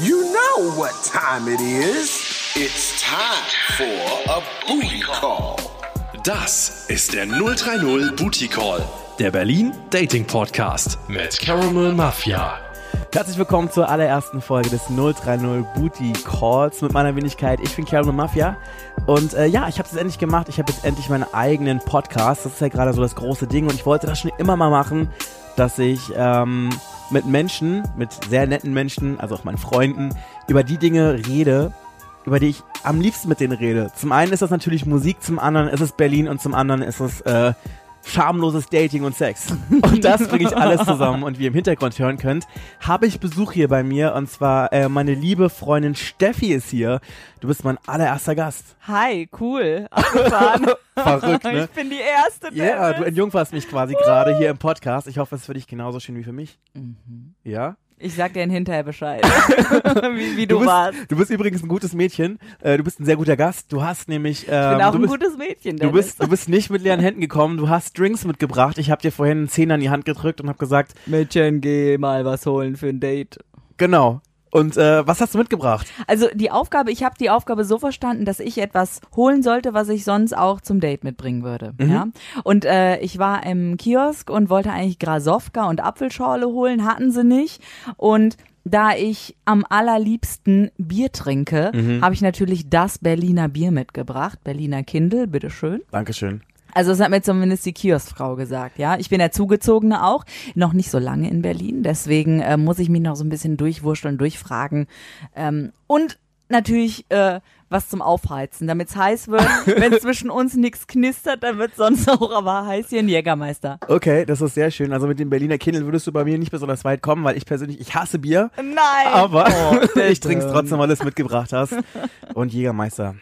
You know what time it is. It's time for a booty call. Das ist der 030 Booty Call, der Berlin Dating Podcast mit Caramel Mafia. Herzlich willkommen zur allerersten Folge des 030 Booty Calls mit meiner Wenigkeit. Ich bin Caramel Mafia und äh, ja, ich habe es endlich gemacht. Ich habe jetzt endlich meinen eigenen Podcast. Das ist ja gerade so das große Ding und ich wollte das schon immer mal machen, dass ich ähm, mit Menschen, mit sehr netten Menschen, also auch meinen Freunden, über die Dinge rede, über die ich am liebsten mit denen rede. Zum einen ist das natürlich Musik, zum anderen ist es Berlin und zum anderen ist es äh, schamloses Dating und Sex. Und das bringe ich alles zusammen. Und wie ihr im Hintergrund hören könnt, habe ich Besuch hier bei mir. Und zwar äh, meine liebe Freundin Steffi ist hier. Du bist mein allererster Gast. Hi, cool. Abgefahren. Verrückt, ne? Ich bin die Erste. Ja, yeah, du entjungferst mich quasi gerade hier im Podcast. Ich hoffe, es ist für dich genauso schön wie für mich. Ja? Ich sag dir hinterher Bescheid, wie, wie du, bist, warst. du bist übrigens ein gutes Mädchen. Äh, du bist ein sehr guter Gast. Du hast nämlich. Ähm, Ich bin auch du ein bist, gutes Mädchen. Du bist, du bist nicht mit leeren Händen gekommen, du hast Drinks mitgebracht. Ich habe dir vorhin einen Zehner in die Hand gedrückt und habe gesagt, Mädchen, geh mal was holen für ein Date. genau. Und äh, was hast du mitgebracht? Also die Aufgabe, ich habe die Aufgabe so verstanden, dass ich etwas holen sollte, was ich sonst auch zum Date mitbringen würde. Mhm. Ja. Und äh, ich war im Kiosk und wollte eigentlich Grasowka und Apfelschorle holen, hatten sie nicht. Und da ich am allerliebsten Bier trinke, Mhm. habe ich natürlich das Berliner Bier mitgebracht. Berliner Kindle, bitteschön. Dankeschön. Also das hat mir zumindest die Kioskfrau gesagt, ja. Ich bin der Zugezogene auch, noch nicht so lange in Berlin, deswegen äh, muss ich mich noch so ein bisschen durchwurschteln, durchfragen. Ähm, und natürlich äh, was zum Aufheizen, damit es heiß wird. Wenn zwischen uns nichts knistert, dann wird sonst auch aber heiß hier ein Jägermeister. Okay, das ist sehr schön. Also mit dem Berliner Kindle würdest du bei mir nicht besonders weit kommen, weil ich persönlich, ich hasse Bier, Nein! aber Oh, ich trinke es trotzdem, weil du es mitgebracht hast. Und Jägermeister.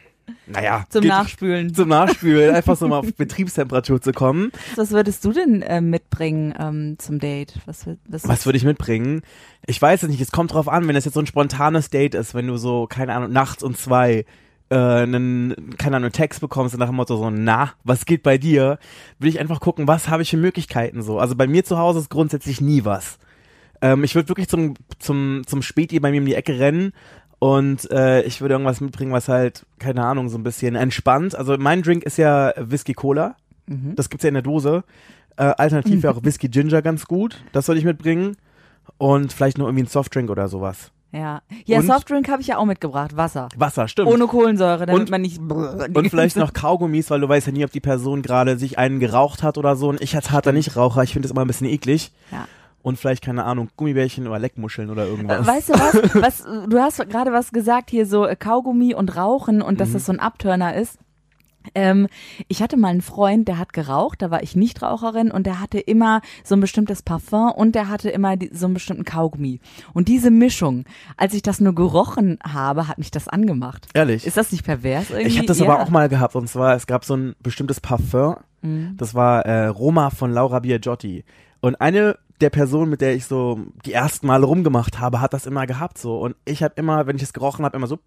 Naja. Zum geht- Nachspülen. Zum Nachspülen, einfach so mal auf Betriebstemperatur zu kommen. Was würdest du denn äh, mitbringen ähm, zum Date? Was, was, Was würde ich mitbringen? Ich weiß es nicht, es kommt drauf an, wenn es jetzt so ein spontanes Date ist, wenn du so, keine Ahnung, nachts um zwei äh, einen, keine Ahnung, einen Text bekommst und nach dem Motto so, na, was geht bei dir? Will ich einfach gucken, was habe ich für Möglichkeiten so. Also bei mir zu Hause ist grundsätzlich nie was. Ähm, ich würde wirklich zum, zum, zum Späti bei mir um die Ecke rennen und äh, ich würde irgendwas mitbringen, was halt, keine Ahnung, so ein bisschen entspannt. Also mein Drink ist ja Whisky Cola. Das gibt's ja in der Dose. Äh, alternativ wäre auch Whisky Ginger ganz gut. Das soll ich mitbringen. Und vielleicht noch irgendwie ein Softdrink oder sowas. ja, ja Und- Softdrink habe ich ja auch mitgebracht, Wasser. Wasser, stimmt. Ohne Kohlensäure, damit Und- man nicht... und vielleicht noch Kaugummis, weil du weißt ja nie, ob die Person gerade sich einen geraucht hat oder so. Und ich als harter Nichtraucher, ich finde das immer ein bisschen eklig. Ja. Und vielleicht, keine Ahnung, Gummibärchen oder Leckmuscheln oder irgendwas. Äh, Weißt du was, was? Du hast gerade was gesagt hier so äh, Kaugummi und Rauchen und Mhm. dass das so ein Abtörner ist. Ähm, ich hatte mal einen Freund, der hat geraucht, da war ich Nichtraucherin und der hatte immer so ein bestimmtes Parfum und der hatte immer die, so einen bestimmten Kaugummi. Und diese Mischung, als ich das nur gerochen habe, hat mich das angemacht. Ehrlich. Ist das nicht pervers irgendwie? Ich habe das ja. aber auch mal gehabt. Und zwar, es gab so ein bestimmtes Parfum. Mhm. Das war äh, Roma von Laura Biagiotti. Und eine der Personen, mit der ich so die ersten Male rumgemacht habe, hat das immer gehabt so. Und ich habe immer, wenn ich es gerochen habe, immer so,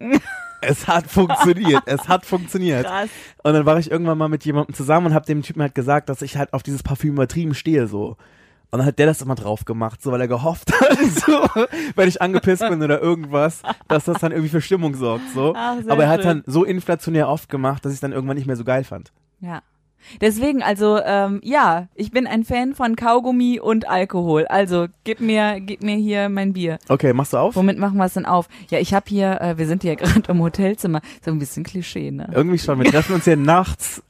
es hat funktioniert. es hat funktioniert. Krass. Und dann war ich irgendwann mal mit jemandem zusammen und habe dem Typen halt gesagt, dass ich halt auf dieses Parfüm übertrieben stehe so. Und dann hat der das immer drauf gemacht, so weil er gehofft hat, so, wenn ich angepisst bin oder irgendwas, dass das dann irgendwie für Stimmung sorgt, so. Ach, Aber er hat schön. dann so inflationär oft gemacht, dass ich dann irgendwann nicht mehr so geil fand. Ja. Deswegen, also ähm, ja, ich bin ein Fan von Kaugummi und Alkohol. Also gib mir, gib mir hier mein Bier. Okay, machst du auf? Womit machen wir es denn auf? Ja, ich habe hier, äh, wir sind hier gerade im Hotelzimmer. So ein bisschen Klischee, ne? Irgendwie schon. Wir treffen uns hier nachts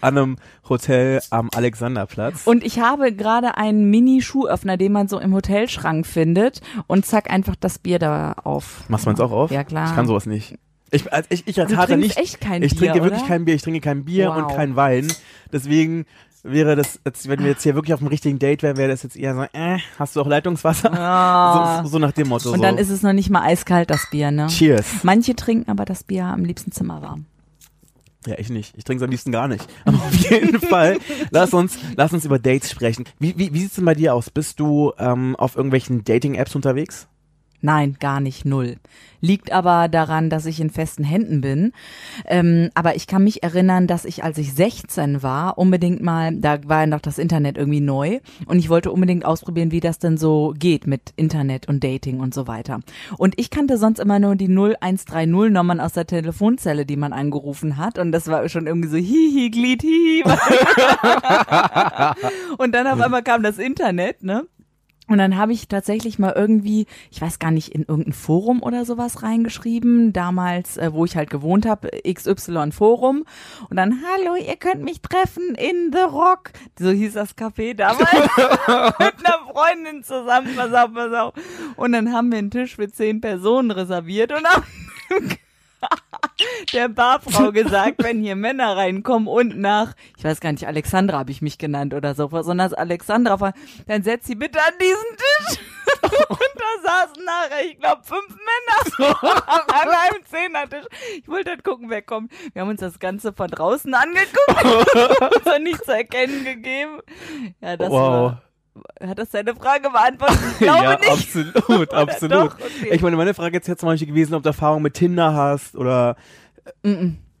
an einem Hotel am Alexanderplatz. Und ich habe gerade einen Mini-Schuhöffner, den man so im Hotelschrank findet und zack einfach das Bier da auf. Machst du meins auch auf? Ja, klar. Ich kann sowas nicht. Ich, als, ich, ich als Du Harter trinkst nicht. echt kein ich Bier, trinke wirklich oder? kein Bier. Ich trinke kein Bier Wow. und kein Wein. Deswegen wäre das, jetzt, wenn wir jetzt hier wirklich auf dem richtigen Date wären, wäre das jetzt eher so, äh, hast du auch Leitungswasser? Ah. So, so nach dem Motto. Und so. dann ist es noch nicht mal eiskalt, das Bier, ne? Cheers. Manche trinken aber das Bier am liebsten zimmerwarm. Ja, ich nicht. Ich trinke es am liebsten gar nicht. Aber auf jeden Fall, lass uns, lass uns über Dates sprechen. Wie, wie, wie sieht's denn bei dir aus? Bist du ähm, auf irgendwelchen Dating-Apps unterwegs? Nein, gar nicht null. Liegt aber daran, dass ich in festen Händen bin. Ähm, aber ich kann mich erinnern, dass ich, als ich 16 war, unbedingt mal, da war ja noch das Internet irgendwie neu und ich wollte unbedingt ausprobieren, wie das denn so geht mit Internet und Dating und so weiter. Und ich kannte sonst immer nur die 0130 Nummern aus der Telefonzelle, die man angerufen hat und das war schon irgendwie so hihi, Glied, hihi. und dann auf einmal kam das Internet, ne? Und dann habe ich tatsächlich mal irgendwie, ich weiß gar nicht, in irgendein Forum oder sowas reingeschrieben, damals, äh, wo ich halt gewohnt habe, XY Forum. Und dann, hallo, ihr könnt mich treffen in The Rock. So hieß das Café damals. mit einer Freundin zusammen, pass auf, pass auf. Und dann haben wir einen Tisch für zehn Personen reserviert und haben der Barfrau gesagt, wenn hier Männer reinkommen und nach, ich weiß gar nicht, Alexandra habe ich mich genannt oder so, sondern als Alexandra dann setz sie bitte an diesen Tisch. und da saßen nachher, ich glaube, fünf Männer an einem Zehnertisch. Ich wollte halt gucken, wer kommt. Wir haben uns das Ganze von draußen angeguckt, uns hat nichts zu erkennen gegeben. Ja, das Wow. war. Hat das deine Frage beantwortet? Ich glaube ja, nicht. absolut, absolut. Doch? Okay. Ich meine, meine Frage jetzt jetzt zum Beispiel gewesen, ob du Erfahrung mit Tinder hast oder.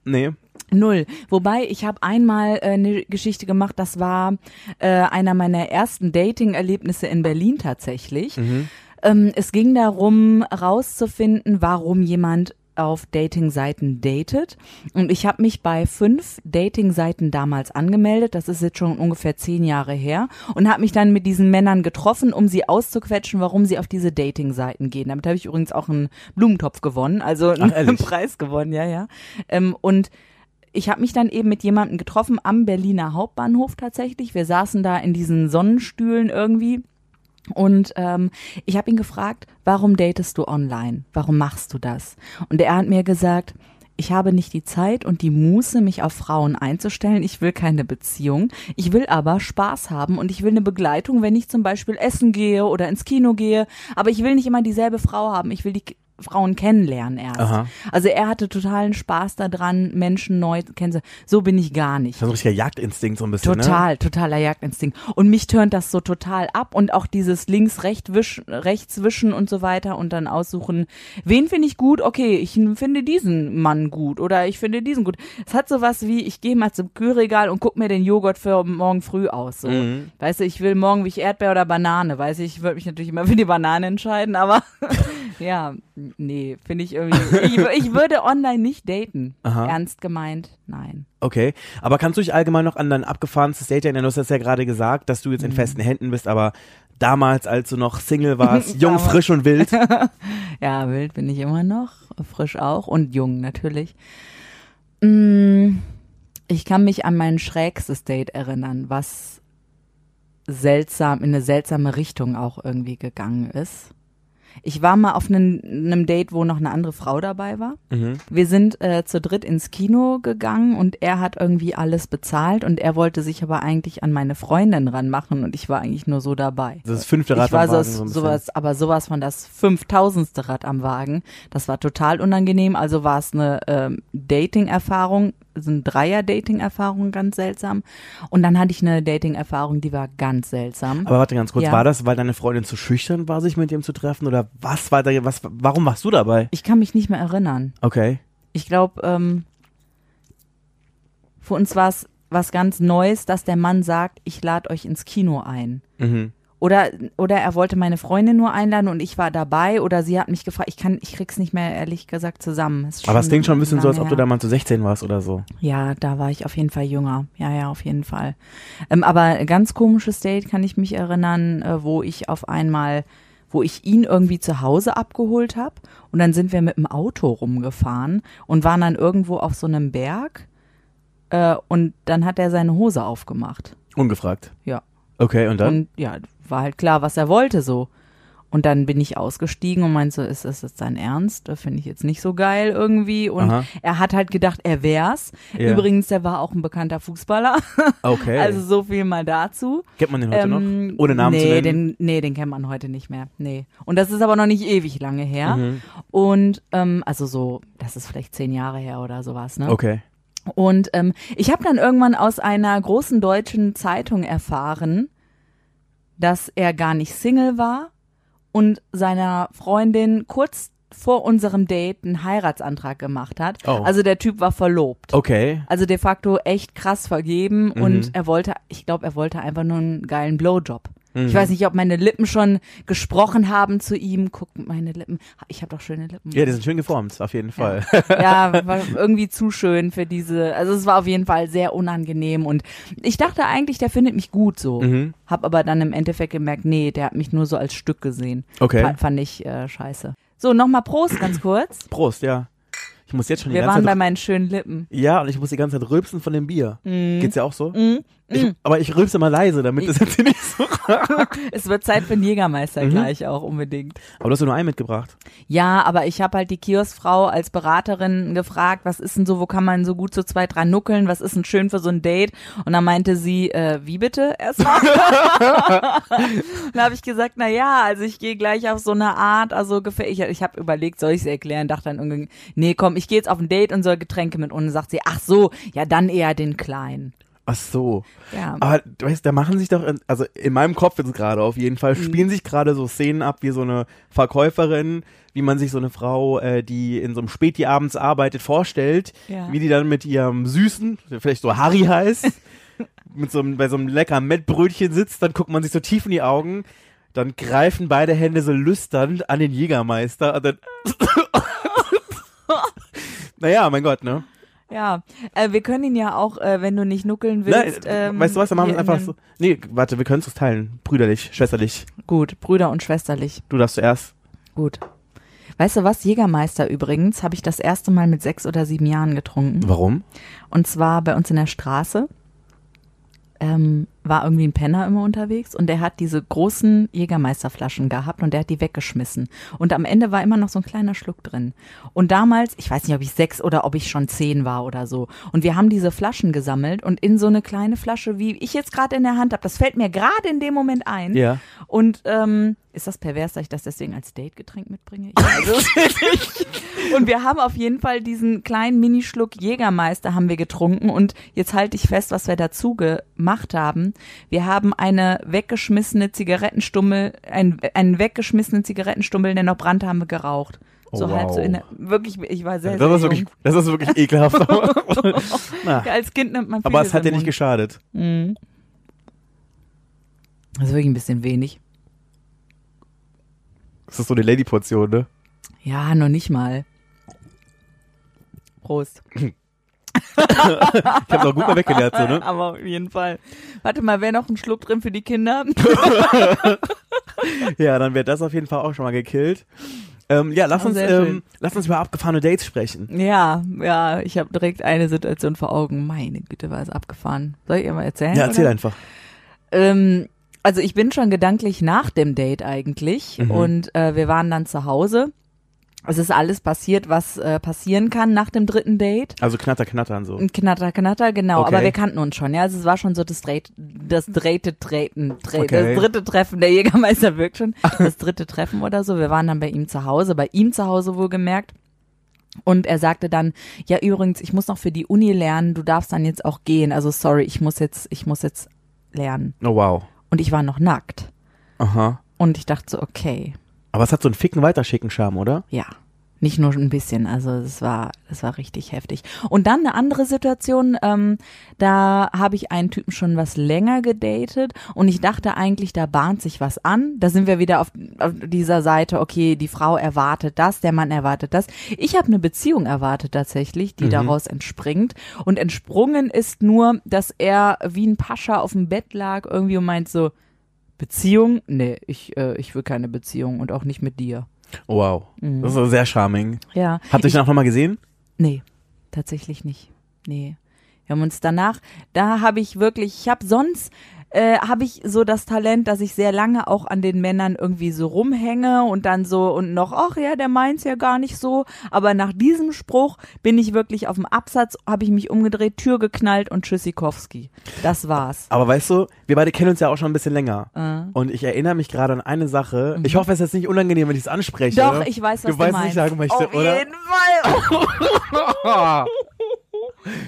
Nee. Null. Wobei, ich habe einmal äh, eine Geschichte gemacht, das war äh, einer meiner ersten Dating-Erlebnisse in Berlin tatsächlich. Ähm, es ging darum, rauszufinden, warum jemand auf Dating-Seiten datet. Und ich habe mich bei fünf Dating-Seiten damals angemeldet. Das ist jetzt schon ungefähr zehn Jahre her. Und habe mich dann mit diesen Männern getroffen, um sie auszuquetschen, warum sie auf diese Dating-Seiten gehen. Damit habe ich übrigens auch einen Blumentopf gewonnen, also einen ehrlich? Preis gewonnen, ja, ja. Ähm, und ich habe mich dann eben mit jemandem getroffen am Berliner Hauptbahnhof tatsächlich. Wir saßen da in diesen Sonnenstühlen irgendwie. Und ähm, ich habe ihn gefragt, warum datest du online? Warum machst du das? Und er hat mir gesagt, ich habe nicht die Zeit und die Muße, mich auf Frauen einzustellen. Ich will keine Beziehung. Ich will aber Spaß haben und ich will eine Begleitung, wenn ich zum Beispiel essen gehe oder ins Kino gehe. Aber ich will nicht immer dieselbe Frau haben. Ich will die Frauen kennenlernen erst. Aha. Also er hatte totalen Spaß daran, Menschen neu kennenzulernen. So bin ich gar nicht. Das ist ein richtiger Jagdinstinkt so ein bisschen, ne? Total, totaler Jagdinstinkt. Und mich turnt das so total ab und auch dieses links, rechts wischen, rechts wischen und so weiter und dann aussuchen, wen finde ich gut? Okay, ich finde diesen Mann gut oder ich finde diesen gut. Es hat sowas wie, ich gehe mal zum Kühlregal und guck mir den Joghurt für morgen früh aus. So. Mhm. Weißt du, ich will morgen wie ich Erdbeer oder Banane. Weiß ich, ich würde mich natürlich immer für die Banane entscheiden, aber ja, nee, finde ich irgendwie. Ich, ich würde online nicht daten. Aha. Ernst gemeint, nein. Okay. Aber kannst du dich allgemein noch an dein abgefahrenstes Date erinnern? Du hast das ja gerade gesagt, dass du jetzt in Mhm. festen Händen bist, aber damals, als du noch Single warst, jung, frisch und wild. Ja, wild bin ich immer noch, frisch auch und jung natürlich. Mm, Ich kann mich an mein schrägstes Date erinnern, was seltsam, in eine seltsame Richtung auch irgendwie gegangen ist. Ich war mal auf einem, einem Date, wo noch eine andere Frau dabei war. Mhm. Wir sind äh, zu dritt ins Kino gegangen und er hat irgendwie alles bezahlt und er wollte sich aber eigentlich an meine Freundin ranmachen und ich war eigentlich nur so dabei. Das ist das fünfte Rad ich war am Wagen, so, so sowas, aber sowas von das 5000. Rad am Wagen. Das war total unangenehm. Also war es eine ähm, Dating-Erfahrung, so eine Dreier-Dating-Erfahrung, ganz seltsam. Und dann hatte ich eine Dating-Erfahrung, die war ganz seltsam. Aber warte ganz kurz, Ja. war das, weil deine Freundin zu schüchtern war, sich mit ihm zu treffen? Oder was war da, was, warum warst du dabei? Ich kann mich nicht mehr erinnern. Okay. Ich glaube, ähm, für uns war es was ganz Neues, dass der Mann sagt, ich lade euch ins Kino ein. Mhm. Oder, oder er wollte meine Freundin nur einladen und ich war dabei oder sie hat mich gefragt, ich kann, ich krieg's nicht mehr ehrlich gesagt zusammen. Aber es klingt schon ein bisschen so, als ob du damals so 16 warst oder so. Ja, da war ich auf jeden Fall jünger. Ja, ja, auf jeden Fall. Ähm, aber ein ganz komisches Date kann ich mich erinnern, äh, wo ich auf einmal, wo ich ihn irgendwie zu Hause abgeholt habe und dann sind wir mit dem Auto rumgefahren und waren dann irgendwo auf so einem Berg äh, und dann hat er seine Hose aufgemacht. Ungefragt. Ja. Okay, und dann? Und ja, war halt klar, was er wollte so. Und dann bin ich ausgestiegen und meinte so, ist das jetzt dein Ernst? Das finde ich jetzt nicht so geil irgendwie. Und Aha. er hat halt gedacht, er wär's. Ja. Übrigens, der war auch ein bekannter Fußballer. okay. Also so viel mal dazu. Kennt man den heute Ähm, noch? Ohne Namen nee, zu nennen? Den, nee, den kennt man heute nicht mehr. Nee. Und das ist aber noch nicht ewig lange her. Mhm. Und ähm, also so, das ist vielleicht zehn Jahre her oder sowas, ne? Okay. Und ähm, ich habe dann irgendwann aus einer großen deutschen Zeitung erfahren, dass er gar nicht Single war und seiner Freundin kurz vor unserem Date einen Heiratsantrag gemacht hat. Oh. Also der Typ war verlobt. Okay. Also de facto echt krass vergeben Mhm. und er wollte, ich glaube, er wollte einfach nur einen geilen Blowjob. Mhm. Ich weiß nicht, ob meine Lippen schon gesprochen haben zu ihm. Guck, meine Lippen. Ich habe doch schöne Lippen. Ja, die sind schön geformt, auf jeden Fall. ja, war irgendwie zu schön für diese. Also es war auf jeden Fall sehr unangenehm und ich dachte eigentlich, der findet mich gut so. Mhm. Hab aber dann im Endeffekt gemerkt, nee, der hat mich nur so als Stück gesehen. Okay. Fa- Fand ich äh, scheiße. So, nochmal Prost ganz kurz. Prost, ja. Ich muss jetzt schon die Wir ganze waren bei Zeit. meinen schönen Lippen. Ja, und ich muss die ganze Zeit rülpsen von dem Bier. Mhm. Geht's ja auch so? Ich, aber ich rülpse mal leise, damit das jetzt nicht so. Es wird Zeit für einen Jägermeister Mhm. gleich auch unbedingt. Aber du hast ja nur einen mitgebracht. Ja, aber ich habe halt die Kioskfrau als Beraterin gefragt, was ist denn so, wo kann man so gut so zwei, drei nuckeln, was ist denn schön für so ein Date? Und dann meinte sie, äh, wie bitte erstmal? dann habe ich gesagt, na ja, also ich gehe gleich auf so eine Art, also ich, ich habe überlegt, soll ich es erklären, dachte dann irgendwie, nee, komm, ich gehe jetzt auf ein Date und soll Getränke mit und sagt sie, ach so, ja, dann eher den kleinen. Ach so. Ja. Aber du weißt, da machen sich doch, in- also in meinem Kopf jetzt gerade auf jeden Mhm. Fall, spielen sich gerade so Szenen ab, wie so eine Verkäuferin, wie man sich so eine Frau, äh, die in so einem Späti abends arbeitet, vorstellt, Ja. wie die dann mit ihrem Süßen, vielleicht so Harry heißt, mit so einem, bei so einem leckeren Mettbrötchen sitzt, dann guckt man sich so tief in die Augen, dann greifen beide Hände so lüsternd an den Jägermeister und dann Naja, mein Gott, ne? Ja, äh, wir können ihn ja auch, äh, wenn du nicht nuckeln Nein, willst. ähm, weißt du was, dann machen wir es in einfach so. Nee, warte, wir können es uns teilen. Brüderlich, schwesterlich. Gut, Brüder und schwesterlich. Du darfst zuerst. Gut. Weißt du was? Jägermeister übrigens habe ich das erste Mal mit sechs oder sieben Jahren getrunken. Warum? Und zwar bei uns in der Straße. Ähm, war irgendwie ein Penner immer unterwegs und der hat diese großen Jägermeisterflaschen gehabt und der hat die weggeschmissen. Und am Ende war immer noch so ein kleiner Schluck drin. Und damals, ich weiß nicht, ob ich sechs oder ob ich schon zehn war oder so. Und wir haben diese Flaschen gesammelt und in so eine kleine Flasche, wie ich jetzt gerade in der Hand habe, das fällt mir gerade in dem Moment ein. Ja. Und ähm, ist das pervers, dass ich das deswegen als Dategetränk mitbringe? Ich weiß. Und wir haben auf jeden Fall diesen kleinen Minischluck Jägermeister haben wir getrunken und jetzt halte ich fest, was wir dazu gemacht haben. Wir haben eine weggeschmissene Zigarettenstummel, einen, einen weggeschmissenen Zigarettenstummel, der noch brannte, haben wir geraucht. So Oh, halb so wow. in der, wirklich, ich war sehr, Das sehr ist wirklich, das ist wirklich ekelhaft. Ja, als Kind nimmt man aber vieles es hat dir nicht geschadet. Das ist wirklich ein bisschen wenig. Das ist so eine Lady-Portion, ne? Ja, noch nicht mal. Prost. Ich habe doch gut mal weggelernt, so, ne? Aber auf jeden Fall. Warte mal, wäre noch ein Schluck drin für die Kinder? Ja, dann wird das auf jeden Fall auch schon mal gekillt. Ähm, ja, lass Oh, uns, ähm, lass uns über abgefahrene Dates sprechen. ja, ja, ich habe direkt eine Situation vor Augen. Meine Güte, war es abgefahren. Soll ich ihr mal erzählen? Ja, erzähl oder? einfach. Ähm, also ich bin schon gedanklich nach dem Date eigentlich Mhm. und äh, wir waren dann zu Hause. Es ist alles passiert, was äh, passieren kann nach dem dritten Date. Also knatter, knattern so. Knatter, Knatter, genau. Okay. Aber wir kannten uns schon, ja. Also es war schon so das, Dreh, das dritte Treten, Dreh, Okay. das dritte Treffen. Der Jägermeister wirkt schon. Das dritte Treffen oder so. Wir waren dann bei ihm zu Hause, bei ihm zu Hause wohlgemerkt. Und er sagte dann, ja übrigens, ich muss noch für die Uni lernen, du darfst dann jetzt auch gehen. Also sorry, ich muss jetzt, ich muss jetzt lernen. Oh wow. Und ich war noch nackt. Aha. Und ich dachte so, okay, Aber es hat so einen ficken weiterschicken Charme, oder? ja. Nicht nur ein bisschen, also es war, es war richtig heftig. Und dann eine andere Situation, ähm, da habe ich einen Typen schon was länger gedatet und ich dachte eigentlich, da bahnt sich was an. Da sind wir wieder auf, auf dieser Seite, okay, die Frau erwartet das, der Mann erwartet das. Ich habe eine Beziehung erwartet tatsächlich, die daraus entspringt. Und entsprungen ist nur, dass er wie ein Pascha auf dem Bett lag irgendwie und meint so, Beziehung? Nee, ich, äh, ich will keine Beziehung und auch nicht mit dir. Wow. Mhm. Das ist sehr charming. Ja. Habt ihr euch auch nochmal gesehen? Nee, tatsächlich nicht. Nee. Wir haben uns danach, da habe ich wirklich, ich habe sonst, äh, habe ich so das Talent, dass ich sehr lange auch an den Männern irgendwie so rumhänge und dann so und noch, ach ja, der meint's ja gar nicht so. Aber nach diesem Spruch bin ich wirklich auf dem Absatz, habe ich mich umgedreht, Tür geknallt und Tschüssikowski. Das war's. Aber weißt du, wir beide kennen uns ja auch schon ein bisschen länger. Äh. Und ich erinnere mich gerade an eine Sache. Ich hoffe, es ist jetzt nicht unangenehm, wenn ich es anspreche. Mhm. Doch, ich weiß, was du du, weißt, was meinst. ich sagen möchte, Auf oder? jeden Fall.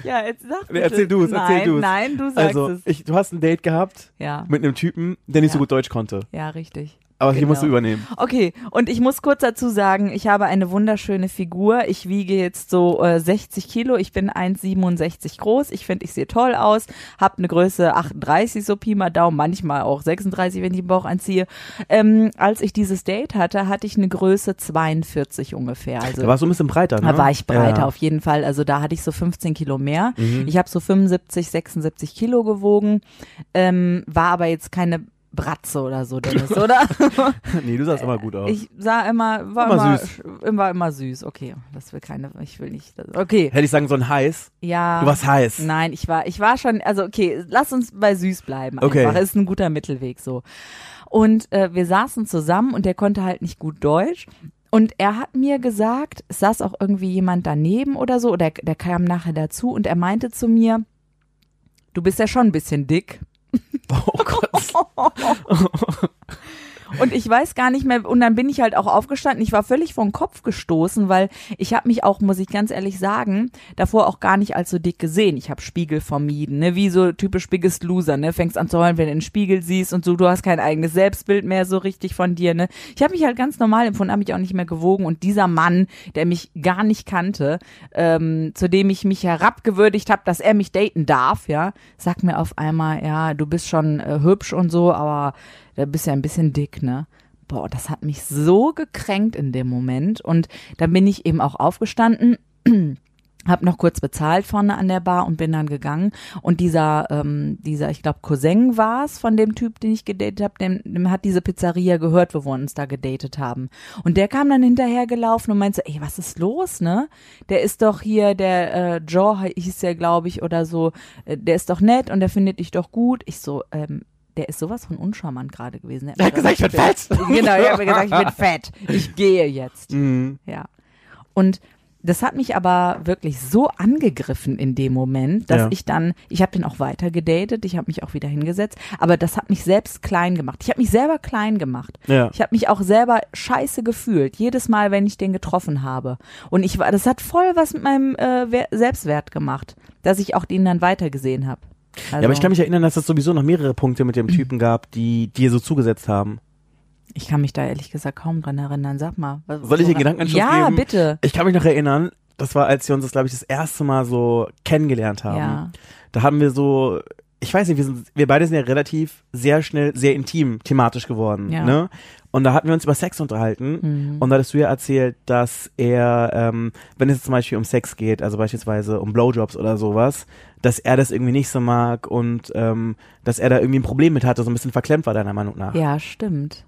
ja, jetzt sag Nee, erzähl du's, erzähl nein, du's. Nein, du sagst Also, es. ich, du hast ein Date gehabt Ja. mit einem Typen, der nicht so Ja. gut Deutsch konnte. Ja, richtig. Aber hier musst du Genau. übernehmen. Okay, und ich muss kurz dazu sagen, ich habe eine wunderschöne Figur. Ich wiege jetzt so äh, 60 Kilo. Ich bin 1,67 groß. Ich finde, ich sehe toll aus. Hab eine Größe 38, so Pi mal Daumen, manchmal auch 36, wenn ich den Bauch anziehe. Ähm, als ich dieses Date hatte, hatte ich eine Größe 42 ungefähr. Also Da warst du ein bisschen breiter, ne? da war ich breiter Ja. auf jeden Fall. Also da hatte ich so 15 Kilo mehr. Mhm. Ich habe so 75, 76 Kilo gewogen, ähm, war aber jetzt keine Bratze oder so, Dennis, oder? nee, du sahst immer gut aus. Ich sah immer, war Immer immer, süß. immer, immer süß. Okay, das will keine, ich will nicht. Das, okay, Hätte ich sagen sollen heiß. ja. Du warst heiß. Nein, ich war, ich war schon, also okay, lass uns bei süß bleiben. Okay. Einfach. Ist ein guter Mittelweg so. Und äh, wir saßen zusammen und der konnte halt nicht gut Deutsch. Und er hat mir gesagt, es saß auch irgendwie jemand daneben oder so, oder der kam nachher dazu und er meinte zu mir, du bist ja schon ein bisschen dick. Oh Gott. Und ich weiß gar nicht mehr, und dann bin ich halt auch aufgestanden. Ich war völlig vom Kopf gestoßen, weil ich habe mich auch, muss ich ganz ehrlich sagen, davor auch gar nicht so dick gesehen. Ich habe Spiegel vermieden, ne, wie so typisch Biggest Loser, ne, fängst an zu heulen, wenn du den Spiegel siehst und so, du hast kein eigenes Selbstbild mehr so richtig von dir, ne. Ich habe mich halt ganz normal empfunden, habe mich auch nicht mehr gewogen und dieser Mann, der mich gar nicht kannte, ähm, zu dem ich mich herabgewürdigt habe, dass er mich daten darf, ja, sagt mir auf einmal, ja, du bist schon äh, hübsch und so, aber da bist ja ein bisschen dick, ne? Boah, das hat mich so gekränkt in dem Moment. Und dann bin ich eben auch aufgestanden, hab noch kurz bezahlt vorne an der Bar und bin dann gegangen. Und dieser, ähm, dieser, ich glaube, Cousin war es von dem Typ, den ich gedatet habe, dem, dem hat diese Pizzeria gehört, wo wir uns da gedatet haben. Und der kam dann hinterher gelaufen und meinte so, ey, was ist los, ne? Der ist doch hier, der äh, Joe hieß der, glaube ich, oder so, äh, der ist doch nett und der findet dich doch gut. Ich so, ähm, der ist sowas von uncharmant gerade gewesen. Er hat gesagt, ich bin fett. Genau, er hat mir gesagt, ich bin fett. Ich gehe jetzt. Mhm. Ja. Und das hat mich aber wirklich so angegriffen in dem Moment, dass Ja. ich dann, ich habe den auch weiter gedatet, ich habe mich auch wieder hingesetzt, aber das hat mich selbst klein gemacht. Ich habe mich selber klein gemacht. Ja. Ich habe mich auch selber scheiße gefühlt, jedes Mal, wenn ich den getroffen habe. Und ich war, das hat voll was mit meinem äh, Wer- Selbstwert gemacht, dass ich auch den dann weitergesehen habe. Also, Ja, aber ich kann mich erinnern, dass es sowieso noch mehrere Punkte mit dem Typen gab, die dir so zugesetzt haben. ich kann mich da ehrlich gesagt kaum dran erinnern. Sag mal. was- Soll ich dir Gedankenanschluss Ja, geben? bitte. Ich kann mich noch erinnern, das war, als wir uns das, glaube ich, das erste Mal so kennengelernt haben. Ja. Da haben wir so, ich weiß nicht, wir sind, wir beide sind ja relativ sehr schnell, sehr intim thematisch geworden, Ja. ne? Und da hatten wir uns über Sex unterhalten Mhm. und da hattest du ja erzählt, dass er, ähm, wenn es zum Beispiel um Sex geht, also beispielsweise um Blowjobs oder sowas, dass er das irgendwie nicht so mag und ähm, dass er da irgendwie ein Problem mit hatte, so ein bisschen verklemmt war deiner Meinung nach. Ja, stimmt.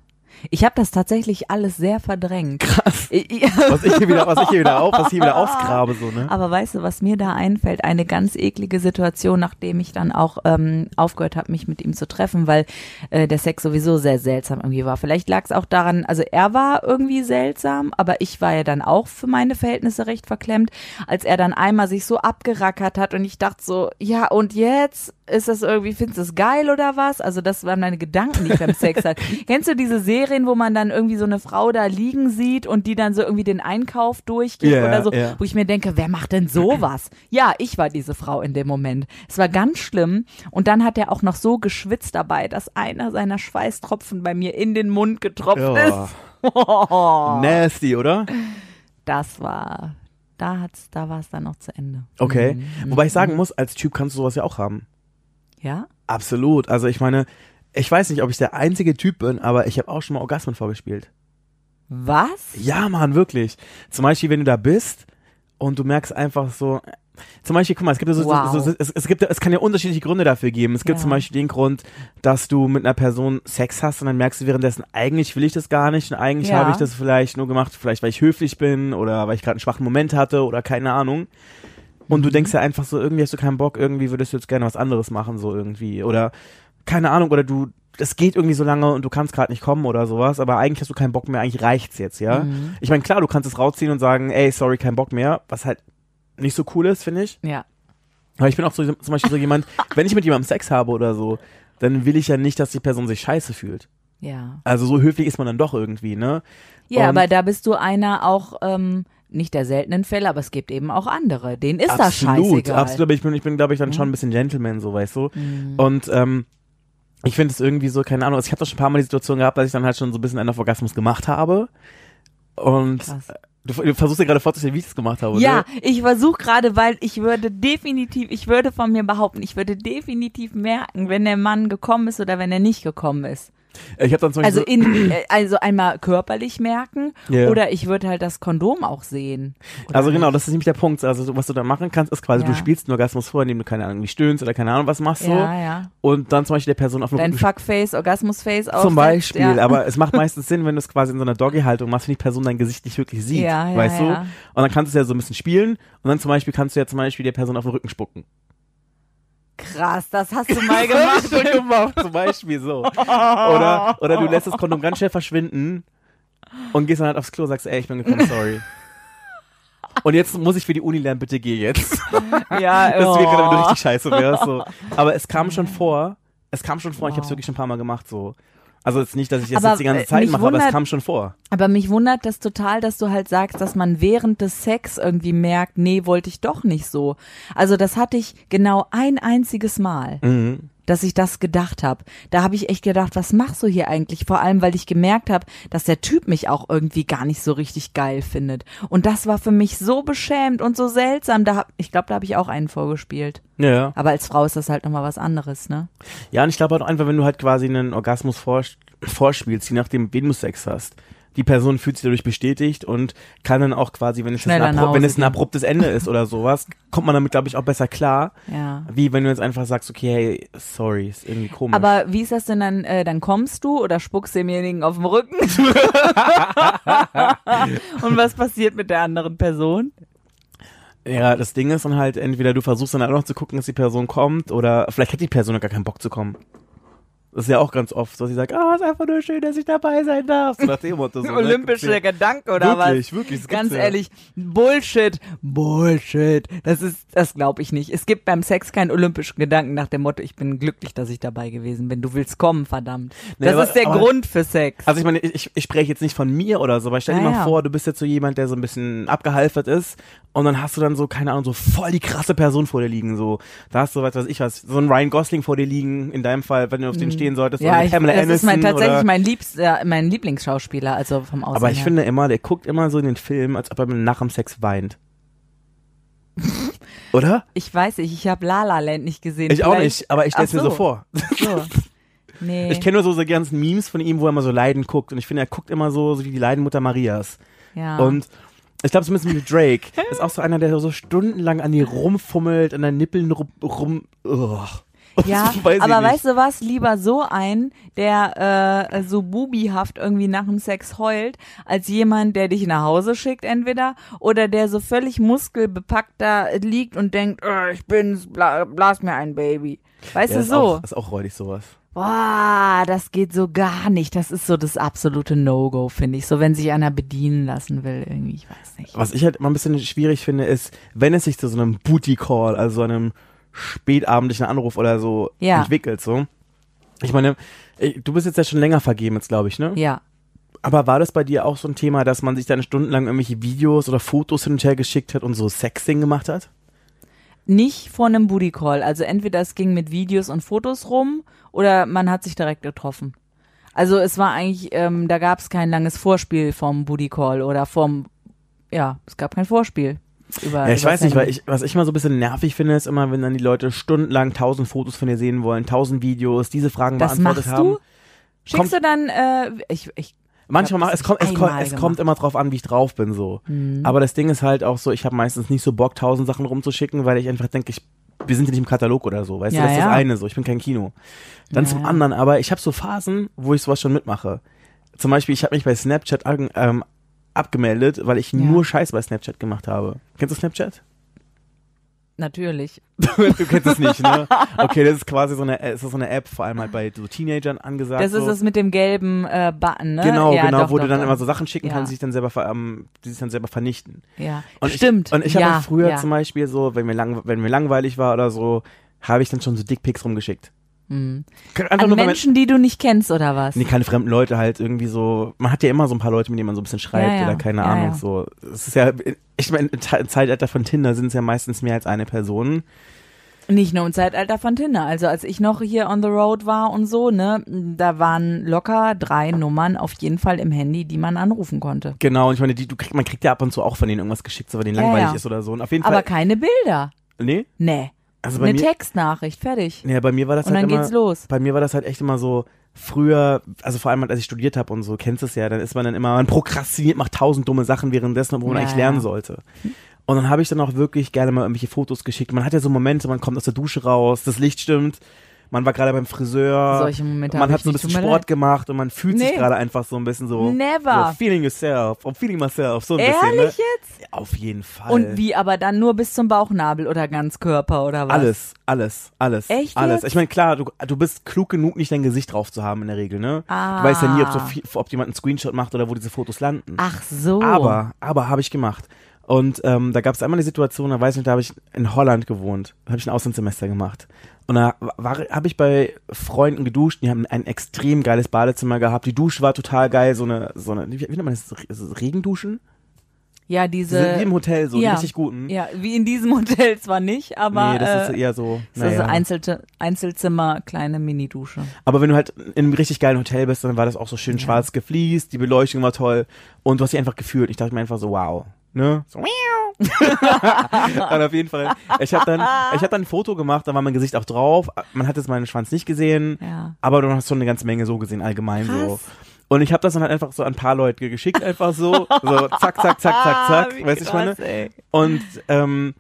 Ich habe das tatsächlich alles sehr verdrängt. Krass. Was ich hier wieder, was ich hier wieder auf, was ich hier wieder ausgrabe, so, ne? Aber weißt du, was mir da einfällt? Eine ganz eklige Situation, nachdem ich dann auch ähm, aufgehört habe, mich mit ihm zu treffen, weil äh, der Sex sowieso sehr seltsam irgendwie war. Vielleicht lag es auch daran, also er war irgendwie seltsam, aber ich war ja dann auch für meine Verhältnisse recht verklemmt, als er dann einmal sich so abgerackert hat und ich dachte so, ja und jetzt? Ist das irgendwie, findest du das geil oder was? Also das waren meine Gedanken, die ich beim Sex hatte. Kennst du diese Serien, wo man dann irgendwie so eine Frau da liegen sieht und die dann so irgendwie den Einkauf durchgeht Ja, oder so, ja. wo ich mir denke, wer macht denn sowas? Ja, ich war diese Frau in dem Moment. Es war ganz schlimm. Und dann hat er auch noch so geschwitzt dabei, dass einer seiner Schweißtropfen bei mir in den Mund getropft Ja. ist. Oh. Nasty, oder? Das war, da hat's, da war es dann noch zu Ende. Okay. Mhm. Wobei ich sagen muss, als Typ kannst du sowas ja auch haben. Ja? Absolut. Also ich meine, ich weiß nicht, ob ich der einzige Typ bin, aber ich habe auch schon mal Orgasmen vorgespielt. Was? Ja, Mann, wirklich. Zum Beispiel, wenn du da bist und du merkst einfach so, zum Beispiel, guck mal, es gibt ja so, Wow. so, so es, es gibt, es kann ja unterschiedliche Gründe dafür geben. Es gibt Ja. zum Beispiel den Grund, dass du mit einer Person Sex hast und dann merkst du währenddessen, eigentlich will ich das gar nicht und eigentlich Ja. habe ich das vielleicht nur gemacht, vielleicht weil ich höflich bin oder weil ich gerade einen schwachen Moment hatte oder keine Ahnung. Und Mhm. du denkst ja einfach so, irgendwie hast du keinen Bock, irgendwie würdest du jetzt gerne was anderes machen, so irgendwie. Oder keine Ahnung, oder du, es geht irgendwie so lange und du kannst gerade nicht kommen oder sowas, aber eigentlich hast du keinen Bock mehr, eigentlich reicht's jetzt, ja. Mhm. Ich meine, klar, du kannst es rausziehen und sagen, ey, sorry, kein Bock mehr, was halt nicht so cool ist, finde ich. Ja. Aber ich bin auch so, zum Beispiel so jemand, wenn ich mit jemandem Sex habe oder so, dann will ich ja nicht, dass die Person sich scheiße fühlt. Ja. Also so höflich ist man dann doch irgendwie, ne? Ja, Und- aber da bist du einer auch, ähm, nicht der seltenen Fälle, aber es gibt eben auch andere. Denen ist das scheißegal. absolut. Aber ich bin, ich bin, glaube ich, dann schon ein bisschen Gentleman, so weißt du. Mhm. Und ähm, ich finde es irgendwie so, keine Ahnung, also ich habe doch schon ein paar Mal die Situation gehabt, dass ich dann halt schon so ein bisschen einen auf Orgasmus gemacht habe. Und Krass. du, du versuchst dir gerade vorzustellen, wie ich das gemacht habe, Ja, oder? ich versuche gerade, weil ich würde definitiv, ich würde von mir behaupten, ich würde definitiv merken, wenn der Mann gekommen ist oder wenn er nicht gekommen ist. Ich habe dann zum Also in, äh, also einmal körperlich merken Ja. oder ich würde halt das Kondom auch sehen. also genau, nicht? das ist nämlich der Punkt. Also so, was du da machen kannst, ist quasi, Ja. du spielst einen Orgasmus vor, indem du keine Ahnung, wie stöhnst oder keine Ahnung was machst so. Ja, ja. Und dann zum Beispiel der Person auf den Dein Fuckface, Orgasmusface aufsetzt. Zum Beispiel, ja. aber es macht meistens Sinn, wenn du es quasi in so einer Doggy-Haltung machst, wenn die Person dein Gesicht nicht wirklich sieht, weißt du? Und dann kannst du es ja so ein bisschen spielen und dann zum Beispiel kannst du ja zum Beispiel der Person auf den Rücken spucken. Krass, das hast du mal gemacht. Schon gemacht, zum Beispiel so. Oder, oder du lässt das Kondom ganz schnell verschwinden und gehst dann halt aufs Klo und sagst, ey, ich bin gekommen, sorry. Und jetzt muss ich für die Uni lernen, bitte geh jetzt. ja, Das wäre wenn du oh. richtig scheiße wärst. So. Aber es kam schon vor, es kam schon vor, ich habe es wirklich schon ein paar Mal gemacht so. Also jetzt nicht, dass ich das Aber, jetzt die ganze äh, Zeit mache, aber es wundert- kam schon vor. Aber mich wundert das total, dass du halt sagst, dass man während des Sex irgendwie merkt, nee, wollte ich doch nicht so. Also das hatte ich genau ein einziges Mal, Mhm. Dass ich das gedacht habe. Da habe ich echt gedacht, was machst du hier eigentlich? Vor allem, weil ich gemerkt habe, dass der Typ mich auch irgendwie gar nicht so richtig geil findet. Und das war für mich so beschämt und so seltsam. Da hab, ich glaube, da habe ich auch einen vorgespielt. Ja, ja. Aber als Frau ist das halt nochmal was anderes, ne? Ja, und ich glaube halt auch einfach, wenn du halt quasi einen Orgasmus vor, vorspielst, je nachdem, wen du Sex hast. Die Person fühlt sich dadurch bestätigt und kann dann auch quasi, wenn es, ein, abru- wenn es ein abruptes Ende ist oder sowas, kommt man damit, glaube ich, auch besser klar. Ja. Wie wenn du jetzt einfach sagst, okay, hey, sorry, ist irgendwie komisch. Aber wie ist das denn dann? Äh, dann kommst du oder spuckst demjenigen auf den Rücken? Und was passiert mit der anderen Person? ja, das Ding ist dann halt, entweder du versuchst dann halt noch zu gucken, dass die Person kommt oder vielleicht hat die Person gar keinen Bock zu kommen. Das ist ja auch ganz oft so, dass sie sagt, ah, ist einfach nur schön, dass ich dabei sein darf. So nach dem Motto. So, ne? Olympische Gedanke oder Wirklich, was? wirklich, gibt's Ganz ja. ehrlich, Bullshit, Bullshit. Das ist, das glaube ich nicht. Es gibt beim Sex keinen olympischen Gedanken nach dem Motto, ich bin glücklich, dass ich dabei gewesen bin. Du willst kommen, verdammt. Nee, Das aber- ist der aber- Grund für Sex. Also ich meine, ich, ich spreche jetzt nicht von mir oder so, aber stell dir Ja, mal ja. vor, du bist jetzt so jemand, der so ein bisschen abgehalfert ist und dann hast du dann so, keine Ahnung, so voll die krasse Person vor dir liegen, so. Da hast du, was weiß ich was, so ein Ryan Gosling vor dir liegen, in deinem Fall, wenn du auf den stehen solltest, ja, ich, Pamela das ist mein, tatsächlich oder, mein, Liebster, mein Lieblingsschauspieler, also vom Aussehen Aber ich her. finde immer, der guckt immer so in den Film, als ob er nach dem Sex weint. oder? Ich weiß nicht, ich habe La La Land nicht gesehen. Ich auch Vielleicht- nicht, aber ich stell's Ach mir so vor. So. Nee. Ich kenne nur so die ganzen Memes von ihm, wo er immer so Leiden guckt und ich finde, er guckt immer so, so wie die Leidenmutter Marias. ja. Und ich glaube, so ein bisschen wie Drake ist auch so einer, der so stundenlang an die rumfummelt, an den Nippeln rum. rum. Ja, Weiß aber nicht. weißt du was? Lieber so ein, der äh, so bubihaft irgendwie nach dem Sex heult, als jemand, der dich nach Hause schickt entweder oder der so völlig muskelbepackt da liegt und denkt, äh, ich bin's, bla, blas mir ein Baby. Weißt Ja, du ist so? Auch, ist auch räudig sowas. Boah, das geht so gar nicht. Das ist so das absolute No-Go, finde ich. So, wenn sich einer bedienen lassen will, irgendwie, ich weiß nicht. Was ich halt immer ein bisschen schwierig finde, ist, wenn es sich zu so einem Booty-Call, also so einem spätabendlichen Anruf oder so Ja. entwickelt, so. Ich meine, du bist jetzt ja schon länger vergeben jetzt, glaube ich, ne? Ja. Aber war das bei dir auch so ein Thema, dass man sich dann stundenlang irgendwelche Videos oder Fotos hin und her geschickt hat und so Sexting gemacht hat? Nicht vor einem Booty Call. Also entweder es ging mit Videos und Fotos rum oder man hat sich direkt getroffen. Also es war eigentlich, ähm, da gab es kein langes Vorspiel vom Booty Call oder vom, ja, es gab kein Vorspiel. Über, Ja, ich weiß nicht, weil ich, was ich mal so ein bisschen nervig finde, ist immer, wenn dann die Leute stundenlang tausend Fotos von dir sehen wollen, tausend Videos, diese Fragen Das beantwortet machst haben. du? Schickst Kommt- du dann, äh, ich, ich, Manchmal mach, es kommt, es, kommt, es kommt. Mhm. immer drauf an, wie ich drauf bin, so. Aber das Ding ist halt auch so, ich habe meistens nicht so Bock, tausend Sachen rumzuschicken, weil ich einfach denke, ich, wir sind ja nicht im Katalog oder so, weißt Ja, du, das ist ja. das eine so, ich bin kein Kino. Dann Ja, zum anderen, aber ich habe so Phasen, wo ich sowas schon mitmache. Zum Beispiel, ich habe mich bei Snapchat an, ähm, abgemeldet, weil ich Ja. nur Scheiß bei Snapchat gemacht habe. Kennst du Snapchat? natürlich. du kennst es nicht, ne? Okay, das ist quasi so eine, ist so eine App, vor allem halt bei so Teenagern angesagt. Das ist so. es mit dem gelben äh, Button, ne? Genau, ja, genau, doch, wo doch, du dann doch. immer so Sachen schicken Ja. kannst, die sich dann selber, ähm, die sich dann selber vernichten. Ja, Und stimmt. Ich, und ich ja, habe früher ja. zum Beispiel so, wenn mir, lang, wenn mir langweilig war oder so, habe ich dann schon so Dickpics rumgeschickt. Mhm. Einfach An nur, man- Menschen, die du nicht kennst, oder was? Nee, keine fremden Leute halt irgendwie so. Man hat ja immer so ein paar Leute, mit denen man so ein bisschen schreibt Ja, ja. oder keine Ja, Ahnung so. Es ist ja, ich meine, im Te- im Zeitalter von Tinder sind es ja meistens mehr als eine Person. Nicht nur im Zeitalter von Tinder. Also als ich noch hier on the road war und so, ne, da waren locker drei Nummern auf jeden Fall im Handy, die man anrufen konnte. Genau, und ich meine, die, du krieg, man kriegt ja ab und zu auch von denen irgendwas geschickt, so wenn denen langweilig ist oder so. Und auf jeden Aber Fall. keine Bilder. Nee? Nee. Also bei Eine mir, Textnachricht, fertig. ja, bei mir war das Und halt dann immer, geht's los. Bei mir war das halt echt immer so, früher, also vor allem als ich studiert habe und so, kennst du es ja, dann ist man dann immer, man prokrastiniert, macht tausend dumme Sachen währenddessen, wo man Ja, eigentlich lernen sollte. Und dann habe ich dann auch wirklich gerne mal irgendwelche Fotos geschickt. Man hat ja so Momente, man kommt aus der Dusche raus, das Licht stimmt, man war gerade beim Friseur, Solche Momente man hat so ein bisschen Sport gemacht und man fühlt sich Nee. gerade einfach so ein bisschen so, Never. so feeling yourself, I'm feeling myself, so ein bisschen. Ehrlich Ne? jetzt? Ja, auf jeden Fall. Und wie, aber dann nur bis zum Bauchnabel oder ganz Körper oder was? Alles, alles, alles. Echt Alles. jetzt? Ich meine, klar, du, du bist klug genug, nicht dein Gesicht drauf zu haben in der Regel, ne? Ah. Du weißt ja nie, ob, so viel, ob jemand einen Screenshot macht oder wo diese Fotos landen. Ach so. Aber, aber habe ich gemacht. Und ähm, da gab es einmal eine Situation, da weiß ich nicht, da habe ich in Holland gewohnt. Da habe ich ein Auslandssemester gemacht. Und da war, habe ich bei Freunden geduscht, die haben ein extrem geiles Badezimmer gehabt. Die Dusche war total geil, so eine, so eine, wie, wie nennt man das? Ist es Regenduschen? ja, Diese, diese. wie im Hotel, so, ja. richtig guten. Ja, wie in diesem Hotel zwar nicht, aber. nee, das äh, ist eher so. das ist naja. Einzelte, Einzelzimmer, kleine Minidusche. Aber wenn du halt in einem richtig geilen Hotel bist, dann war das auch so schön schwarz gefliest, die Beleuchtung war toll und du hast dich einfach gefühlt. Ich dachte mir einfach so, wow. Ne? So, und auf jeden Fall. Ich habe dann, ich hab dann ein Foto gemacht, da war mein Gesicht auch drauf. Man hat jetzt meinen Schwanz nicht gesehen, Ja. aber du hast schon eine ganze Menge so gesehen, allgemein so. Krass. Und ich habe das dann halt einfach so an ein paar Leute geschickt, einfach so. So zack, zack, zack, zack, zack. Ah, Wie weißt du, ich meine? ey. Und ähm,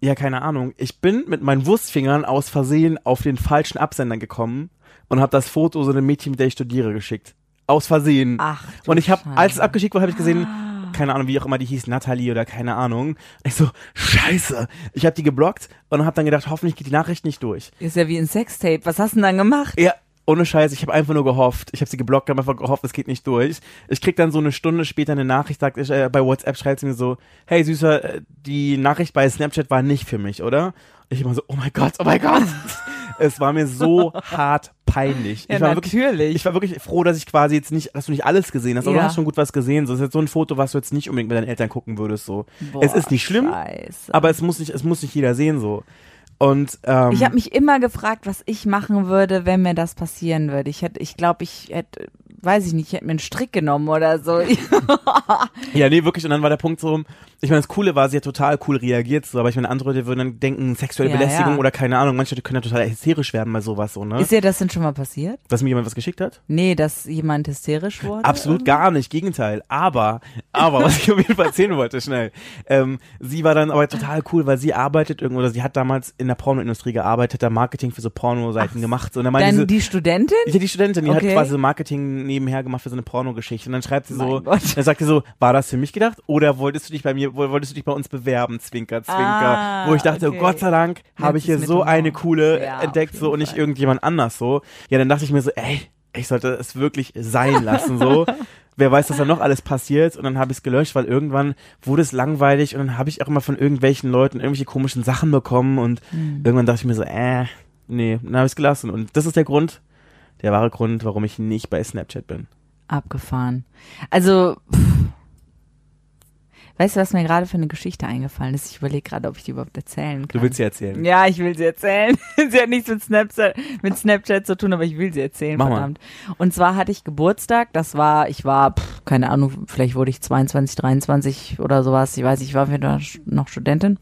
ja, keine Ahnung. Ich bin mit meinen Wurstfingern aus Versehen auf den falschen Absender gekommen und habe das Foto so einem Mädchen, mit der ich studiere, geschickt. Aus Versehen. Ach, und ich habe, als es abgeschickt wurde, habe ich gesehen, keine Ahnung, wie auch immer die hieß, Natalie oder keine Ahnung. Ich so, scheiße. Ich habe die geblockt und habe dann gedacht, hoffentlich geht die Nachricht nicht durch. Ist ja wie ein Sextape. Was hast du denn dann gemacht? Ja, ohne Scheiß, ich habe einfach nur gehofft. Ich habe sie geblockt, habe einfach gehofft, es geht nicht durch. Ich krieg dann so eine Stunde später eine Nachricht, sagt ich, äh, bei WhatsApp schreibt sie mir so, hey Süßer, äh, die Nachricht bei Snapchat war nicht für mich, oder? Ich immer so, oh mein Gott, oh mein Gott. es war mir so hart peinlich. Ja, ich war wirklich natürlich. ich war wirklich froh, dass ich quasi jetzt nicht, dass du nicht alles gesehen hast, aber Ja. du hast schon gut was gesehen. So das ist jetzt so ein Foto, was du jetzt nicht unbedingt mit deinen Eltern gucken würdest. So, Boah, es ist nicht schlimm, Scheiße. aber es muss nicht, es muss nicht jeder sehen so. Und ähm, Ich habe mich immer gefragt, was ich machen würde, wenn mir das passieren würde. Ich hätte, ich glaube, ich hätte, weiß ich nicht, ich hätte mir einen Strick genommen oder so. Ja, nee, wirklich. Und dann war der Punkt so, ich meine, das Coole war, sie hat total cool reagiert, so, aber ich meine, andere Leute würden dann denken, sexuelle Ja, Belästigung ja. oder keine Ahnung, manche Leute können ja total hysterisch werden bei sowas so, ne? Ist dir das denn schon mal passiert? Dass mir jemand was geschickt hat? Nee, dass jemand hysterisch wurde? Absolut gar nicht, Gegenteil. Aber, aber, was ich auf jeden Fall erzählen wollte, schnell. Ähm, sie war dann aber total cool, weil sie arbeitet irgendwo, oder sie hat damals in der Pornoindustrie gearbeitet, da Marketing für so Pornoseiten gemacht. So, und dann Dann sie, die Studentin? Ja, die Studentin, die Okay. hat quasi so Marketing nebenher gemacht für so eine Pornogeschichte. Und dann schreibt sie so, dann sagt sie so, war das für mich gedacht? Oder wolltest du dich bei mir, woll- wolltest du dich bei uns bewerben? Zwinker, zwinker. Ah, Wo ich dachte, okay. oh Gott sei Dank habe ich hier so eine coole Ja, entdeckt, auf so und nicht irgendjemand anders so. Ja, dann dachte ich mir so, ey, ich sollte es wirklich sein lassen, so. Wer weiß, was da noch alles passiert und dann habe ich es gelöscht, weil irgendwann wurde es langweilig und dann habe ich auch immer von irgendwelchen Leuten irgendwelche komischen Sachen bekommen und Hm. irgendwann dachte ich mir so, äh, nee, dann habe ich es gelassen und das ist der Grund, der wahre Grund, warum ich nicht bei Snapchat bin. Abgefahren. Also, pff. weißt du, was mir gerade für eine Geschichte eingefallen ist? Ich überlege gerade, ob ich die überhaupt erzählen kann. Du willst sie erzählen. Ja, ich will sie erzählen. sie hat nichts mit Snapchat, mit Snapchat zu tun, aber ich will sie erzählen, Mach mal. verdammt. Und zwar hatte ich Geburtstag, das war, ich war, pff, keine Ahnung, vielleicht wurde ich 22, 23 oder sowas, ich weiß, nicht, ich war wieder noch Studentin.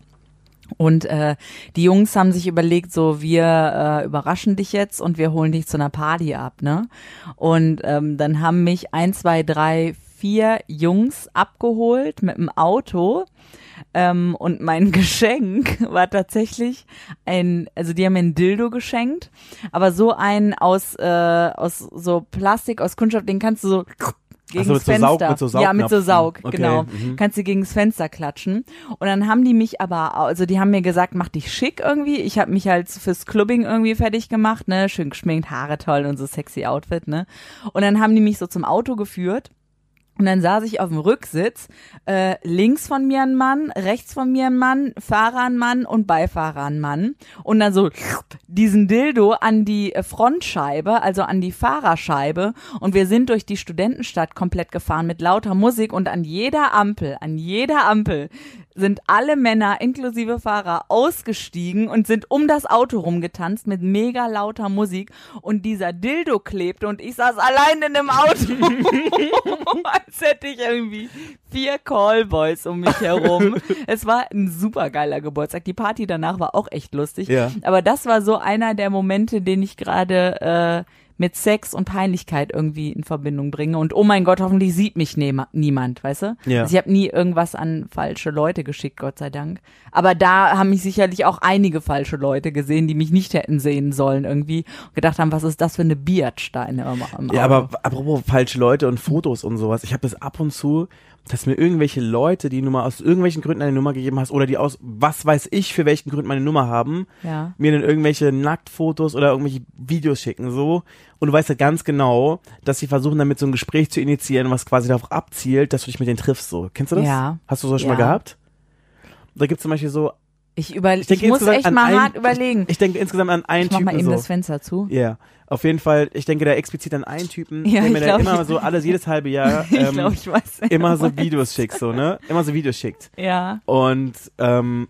Und äh, die Jungs haben sich überlegt, so wir äh, überraschen dich jetzt und wir holen dich zu einer Party ab, ne? Und ähm, dann haben mich ein, zwei, drei, vier Jungs abgeholt mit dem Auto. Ähm, und mein Geschenk war tatsächlich ein, also die haben mir ein Dildo geschenkt, aber so ein aus, äh, aus so Plastik, aus Kunststoff, den kannst du so gegen so, das mit so Saug- Fenster. mit so ja, mit so. Saug, Okay, genau. mhm. Kannst du gegen das Fenster klatschen. Und dann haben die mich aber, also die haben mir gesagt, mach dich schick irgendwie. Ich habe mich halt fürs Clubbing irgendwie fertig gemacht, ne, schön geschminkt, Haare toll und so sexy Outfit, ne. Und dann haben die mich so zum Auto geführt. Und dann saß ich auf dem Rücksitz, äh, links von mir ein Mann, rechts von mir ein Mann, Fahrer ein Mann und Beifahrer ein Mann. Und dann so diesen Dildo an die äh, Frontscheibe, also an die Fahrerscheibe. Und wir sind durch die Studentenstadt komplett gefahren mit lauter Musik und an jeder Ampel, an jeder Ampel sind alle Männer inklusive Fahrer ausgestiegen und sind um das Auto rumgetanzt mit mega lauter Musik und dieser Dildo klebte und ich saß allein in dem Auto, als hätte ich irgendwie vier Callboys um mich herum. es war ein super geiler Geburtstag. Die Party danach war auch echt lustig. Ja. Aber das war so einer der Momente, den ich gerade äh, mit Sex und Peinlichkeit irgendwie in Verbindung bringe. Und oh mein Gott, hoffentlich sieht mich ne niemand, weißt du? Ja. Also ich habe nie irgendwas an falsche Leute geschickt, Gott sei Dank. Aber da haben mich sicherlich auch einige falsche Leute gesehen, die mich nicht hätten sehen sollen irgendwie und gedacht haben, was ist das für eine Biatsteine im, im Ja, Auto. aber apropos falsche Leute und Fotos und sowas. Ich habe das ab und zu, dass mir irgendwelche Leute, die Nummer aus irgendwelchen Gründen eine Nummer gegeben hast oder die aus was weiß ich für welchen Gründen meine Nummer haben, Ja. mir dann irgendwelche Nacktfotos oder irgendwelche Videos schicken so und du weißt ja ganz genau, dass sie versuchen damit so ein Gespräch zu initiieren, was quasi darauf abzielt, dass du dich mit denen triffst so. Kennst du das? Ja. Hast du sowas schon Ja. mal gehabt? Da gibt's zum Beispiel so, Ich, über, ich, denke muss echt mal einen- hart überlegen. ich denke insgesamt an einen Ich mach Typen mal eben so. das Fenster zu. Ja, auf jeden Fall. Ich denke da explizit an einen Typen, Ja, der ich mir glaub, da immer ich- so alles jedes halbe Jahr ich ähm, glaube, ich weiß. immer so. Videos schickt, so ne? Immer so Videos schickt. Ja. Und ähm,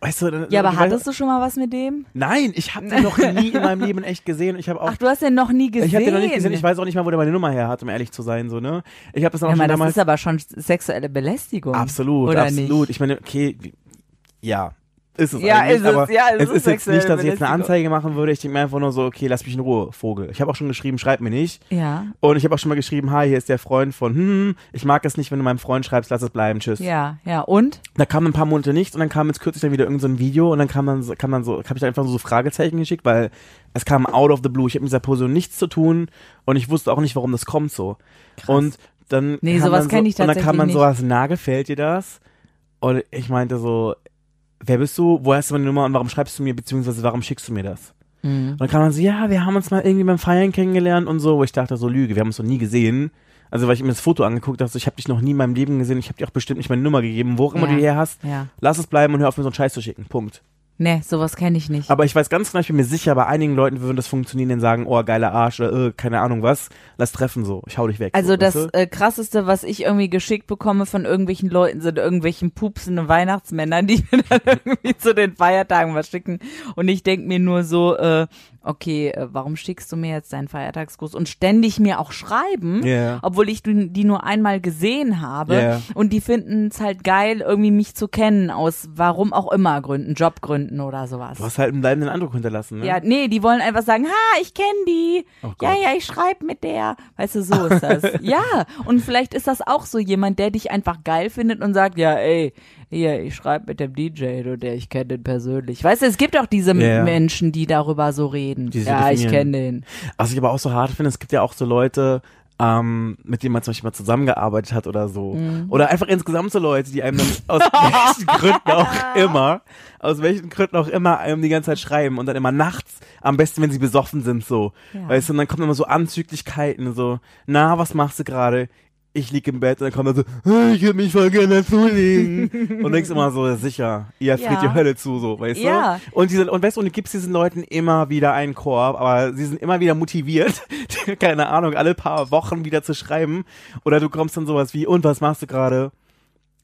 weißt du, dann- Ja, aber ich hattest weiß, du schon mal was mit dem? Nein, ich habe den noch nie in meinem Leben echt gesehen. Ich auch Ach, du hast den noch nie gesehen. ich habe den noch nicht gesehen. Ich weiß auch nicht mal, wo der meine Nummer her hat, um ehrlich zu sein, so ne? Ich habe das auch ja, schon mal, das damals ist aber schon sexuelle Belästigung. absolut, absolut. Nicht? Ich meine, okay, ja. Ist es Ja, eigentlich, ist es, aber ja, es es ist ist jetzt nicht, dass ich jetzt eine Anzeige machen würde. Ich denke mir einfach nur so, okay, lass mich in Ruhe, Vogel. Ich habe auch schon geschrieben, schreib mir nicht. Ja, Und ich habe auch schon mal geschrieben, hi, hier ist der Freund von, hm, ich mag es nicht, wenn du meinem Freund schreibst, lass es bleiben, tschüss. ja, ja. Und? Da kam ein paar Monate nichts und dann kam jetzt kürzlich dann wieder irgendein so ein Video und dann kam so- kam dann so, habe ich da einfach so Fragezeichen geschickt, weil es kam out of the blue. Ich habe mit dieser Person nichts zu tun und ich wusste auch nicht, warum das kommt so. Und dann Nee, sowas dann so, ich Und dann kam tatsächlich dann nicht. sowas, na, gefällt dir das? Und ich meinte so, wer bist du? Woher hast du meine Nummer und warum schreibst du mir, beziehungsweise warum schickst du mir das? Mhm. Und dann kam man so, ja, wir haben uns mal irgendwie beim Feiern kennengelernt und so, wo ich dachte, so Lüge, wir haben uns noch nie gesehen. Also weil ich mir das Foto angeguckt habe, so, ich habe dich noch nie in meinem Leben gesehen, ich habe dir auch bestimmt nicht meine Nummer gegeben, wo auch immer Ja. du die her hast. Ja. Lass es bleiben und hör auf, mir so einen Scheiß zu schicken. Punkt. Nee, sowas kenne ich nicht. Aber ich weiß ganz genau, ich bin mir sicher, bei einigen Leuten würde das funktionieren, die sagen, oh, geiler Arsch oder äh, keine Ahnung was. Lass treffen so. Ich hau dich weg. Also so, das weißt du? äh, krasseste, was ich irgendwie geschickt bekomme von irgendwelchen Leuten, sind irgendwelchen pupsende Weihnachtsmänner, die mir dann irgendwie zu den Feiertagen was schicken. Und ich denk mir nur so, äh, okay, äh, warum schickst du mir jetzt deinen Feiertagsgruß? Und ständig mir auch schreiben, Ja. obwohl ich die nur einmal gesehen habe. Ja. Und die finden es halt geil, irgendwie mich zu kennen, aus warum auch immer Gründen, Jobgründen oder sowas. Du hast halt einen bleibenden Eindruck hinterlassen, ne? Ja, nee, die wollen einfach sagen, ha, ich kenne die. Oh ja, ja, ich schreib mit der. Weißt du, so ist das. ja, und vielleicht ist das auch so jemand, der dich einfach geil findet und sagt, ja, ey, hier, ich schreib mit dem DJ, du, der ich kenne den persönlich. Weißt du, es gibt auch diese Ja. Menschen, die darüber so reden. So ja, ich kenne den. Was ich aber auch so hart finde, es gibt ja auch so Leute, ähm, mit denen man zum Beispiel mal zusammengearbeitet hat oder so. Mhm. Oder einfach insgesamt so Leute, die einem dann aus welchen Gründen auch immer, aus welchen Gründen auch immer einem die ganze Zeit schreiben und dann immer nachts, am besten, wenn sie besoffen sind, so. Ja. Weißt du, und dann kommen immer so Anzüglichkeiten, so, na, was machst du gerade? Ich lieg im Bett und dann kommt dann so, "Ah, ich würde mich voll gerne zulegen. und denkst immer so, sicher, ihr friert Ja. die Hölle zu, so, weißt Ja. du? Und, diese, und weißt du, und du gibst diesen Leuten immer wieder einen Korb, aber sie sind immer wieder motiviert, keine Ahnung, alle paar Wochen wieder zu schreiben. Oder du kommst dann sowas wie, und was machst du gerade?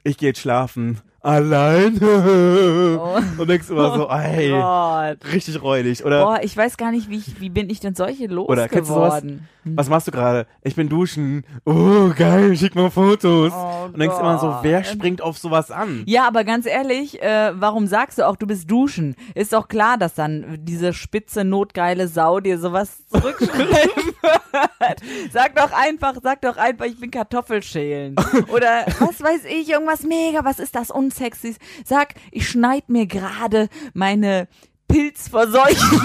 Ich gehe jetzt schlafen. Allein? Und denkst immer so, ey, Oh Gott. richtig räudig. Oder Boah, ich weiß gar nicht, wie, ich, wie bin ich denn solche Oder kennst du sowas? losgeworden? was machst du gerade? Ich bin duschen. Oh, geil, schick mal Fotos. Oh und denkst immer so, Gott. wer springt auf sowas an? Ja, aber ganz ehrlich, äh, warum sagst du auch, du bist duschen? Ist doch klar, dass dann diese spitze, notgeile Sau dir sowas zurückschreiben wird. Sag doch einfach, sag doch einfach, ich bin Kartoffelschälen. Oder was weiß ich, irgendwas mega, was ist das Unsexys? Sag, ich schneid mir gerade meine pilzverseuchten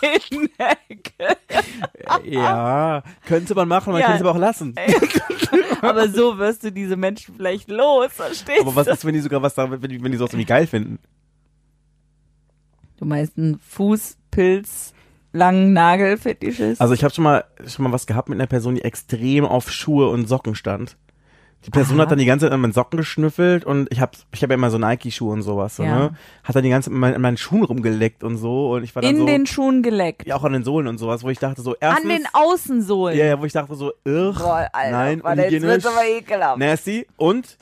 Zähnecke. Ja, könnte man machen, man Ja. könnte es aber auch lassen. Aber so wirst du diese Menschen vielleicht los, verstehst Aber was du? ist, wenn die sogar was sagen, wenn die, wenn die sowas irgendwie geil finden? Du meinst einen Fußpilz, langen Nagelfetischist? Also ich habe schon mal schon mal was gehabt mit einer Person, die extrem auf Schuhe und Socken stand. Die Person Aha. hat dann die ganze Zeit an meinen Socken geschnüffelt und ich hab ich habe ja immer so Nike-Schuhe und sowas, so, Ja. ne? Hat dann die ganze Zeit an meinen, Schuhen rumgeleckt und so und ich war dann In so den Schuhen geleckt. ja auch an den Sohlen und sowas, wo ich dachte so erstens An den Außensohlen. ja, ja, wo ich dachte so irr, Boah, Alter, nein, Mann, jetzt unhygienisch, wird's aber ekelhaft. nasty und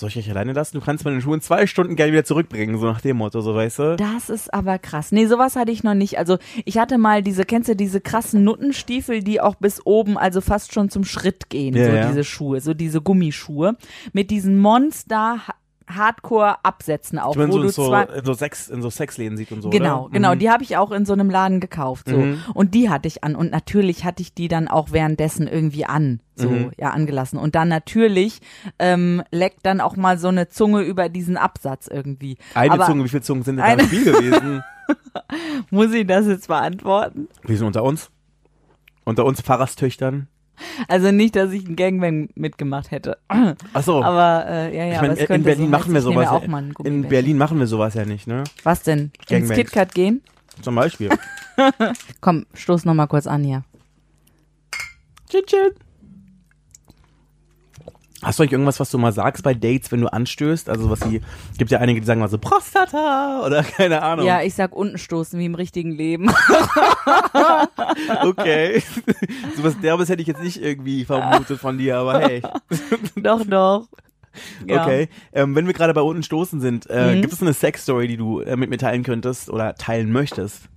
soll ich euch alleine lassen? Du kannst meine Schuhe in zwei Stunden gerne wieder zurückbringen, so nach dem Motto, so weißt du? Das ist aber krass. Nee, sowas hatte ich noch nicht. Also ich hatte mal diese, kennst du diese krassen Nuttenstiefel, die auch bis oben, also fast schon zum Schritt gehen, Ja, so ja. diese Schuhe, so diese Gummischuhe. Mit diesen Monster Hardcore-Absätzen auch, Ich meine, wo so, du in so, in so Sex, in so Sexläden sieht und so, Genau, oder? genau. Mhm. Die habe ich auch in so einem Laden gekauft. So. Mhm. Und die hatte ich an. Und natürlich hatte ich die dann auch währenddessen irgendwie an. So, Mhm. ja, angelassen. Und dann natürlich ähm, leckt dann auch mal so eine Zunge über diesen Absatz irgendwie. Eine Aber Zunge, wie viele Zungen sind denn da Eine- im Spiel gewesen? Muss ich das jetzt beantworten? Wir sind unter uns. Unter uns Pfarrerstöchtern. Also nicht, dass ich einen Gangbang mitgemacht hätte. Achso. Aber äh, ja, ja, ich aber meine, es in Berlin so machen wir sowas. Auch mal in. Berlin machen wir sowas ja nicht, ne? Was denn? Ins Gangbangs. KitKat gehen? Zum Beispiel. Komm, stoß noch mal kurz an hier. Tschüss, tschüss. Hast du eigentlich irgendwas, was du mal sagst bei Dates, wenn du anstößt? Also was die, gibt ja einige, die sagen mal so Prostata oder keine Ahnung. Ja, ich sag unten stoßen wie im richtigen Leben. Okay. so was Derbes hätte ich jetzt nicht irgendwie vermutet von dir, aber hey. doch, doch. Ja. Okay. Ähm, wenn wir gerade bei unten stoßen sind, äh, Mhm. gibt es eine Sexstory, die du äh, mit mir teilen könntest oder teilen möchtest?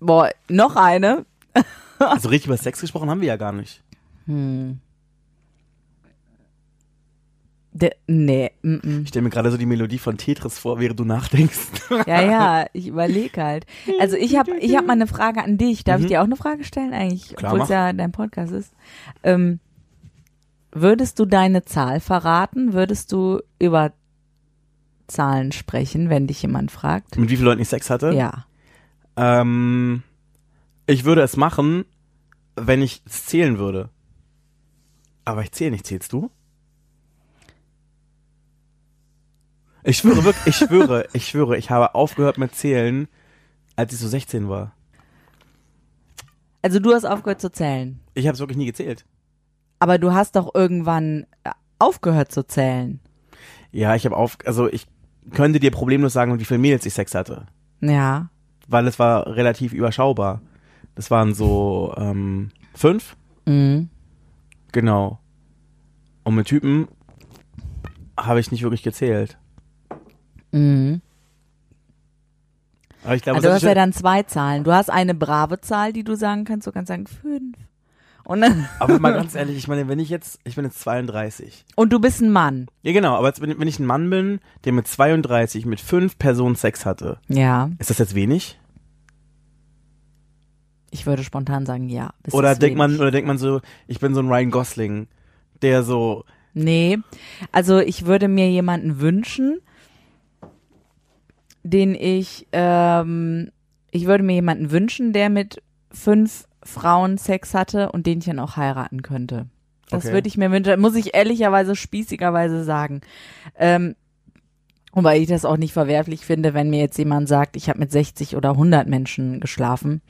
Boah, noch eine. Also richtig über Sex gesprochen haben wir ja gar nicht. Hm. De, nee, mm, mm. Ich stelle mir gerade so die Melodie von Tetris vor, während du nachdenkst. ja, ja, ich überlege halt. Also ich habe ich hab mal eine Frage an dich. Darf ich Mhm. dir auch eine Frage stellen eigentlich, obwohl es ja dein Podcast ist? Ähm, würdest du deine Zahl verraten? Würdest du über Zahlen sprechen, wenn dich jemand fragt? mit wie vielen Leuten ich Sex hatte? Ja. Ähm, ich würde es machen, wenn ich es zählen würde. Aber ich zähle nicht. Zählst du? Ich schwöre wirklich, ich schwöre, ich schwöre, ich habe aufgehört mit Zählen, als ich so 16 war. Also du hast aufgehört zu zählen. Ich habe es wirklich nie gezählt. Aber du hast doch irgendwann äh, aufgehört zu zählen. Ja, ich habe auf, also ich könnte dir problemlos sagen, wie viele Mädels ich Sex hatte. Ja. Weil es war relativ überschaubar. Das waren so ähm, fünf, Mhm. genau. Und mit Typen habe ich nicht wirklich gezählt. Mhm. Aber ich glaube, Also du hast ja dann zwei Zahlen. Du hast eine brave Zahl, die du sagen kannst. Du kannst sagen fünf. Und, dann, aber mal ganz ehrlich, ich meine, wenn ich jetzt, ich bin jetzt 32. und du bist ein Mann. Ja, genau, aber jetzt, wenn, wenn ich ein Mann bin, der mit 32 mit fünf Personen Sex hatte, Ja. ist das jetzt wenig? Ich würde spontan sagen, ja. Oder denkt man, oder denkt man so, ich bin so ein Ryan Gosling, der so, Nee. Also ich würde mir jemanden wünschen, den ich, ähm, ich würde mir jemanden wünschen, der mit fünf Frauen Sex hatte und den ich dann auch heiraten könnte. Das Okay. würde ich mir wünschen, muss ich ehrlicherweise, spießigerweise sagen. Ähm, wobei ich das auch nicht verwerflich finde, wenn mir jetzt jemand sagt, ich habe mit 60 oder 100 Menschen geschlafen,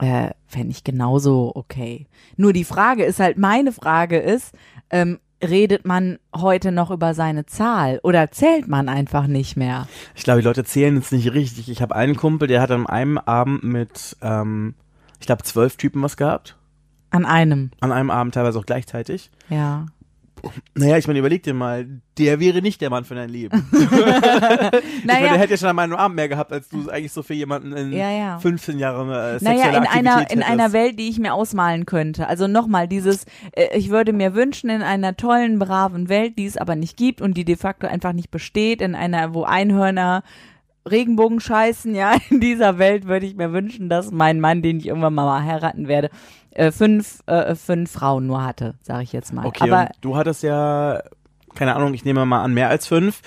äh, fände ich genauso okay. Nur die Frage ist halt, meine Frage ist, ähm, redet man heute noch über seine Zahl oder zählt man einfach nicht mehr? ich glaube, die Leute zählen jetzt nicht richtig. Ich habe einen Kumpel, der hat an einem Abend mit, ähm, ich glaube, zwölf Typen was gehabt. An einem, An einem Abend teilweise auch gleichzeitig. ja. Naja, ich meine, überleg dir mal, der wäre nicht der Mann für dein Leben. ich meine, der Naja, hätte ja schon an einem Abend mehr gehabt, als du eigentlich so für jemanden in Ja, ja. 15 Jahren äh, sexuelle naja, in einer, Aktivität in einer hättest. Welt, die ich mir ausmalen könnte. Also nochmal, dieses, äh, ich würde mir wünschen, in einer tollen, braven Welt, die es aber nicht gibt und die de facto einfach nicht besteht, in einer, wo Einhörner Regenbogen scheißen, ja, in dieser Welt würde ich mir wünschen, dass mein Mann, den ich irgendwann mal heiraten werde, äh, fünf, äh, fünf Frauen nur hatte, sage ich jetzt mal. Okay, aber und du hattest ja, keine Ahnung, ich nehme mal an, mehr als fünf.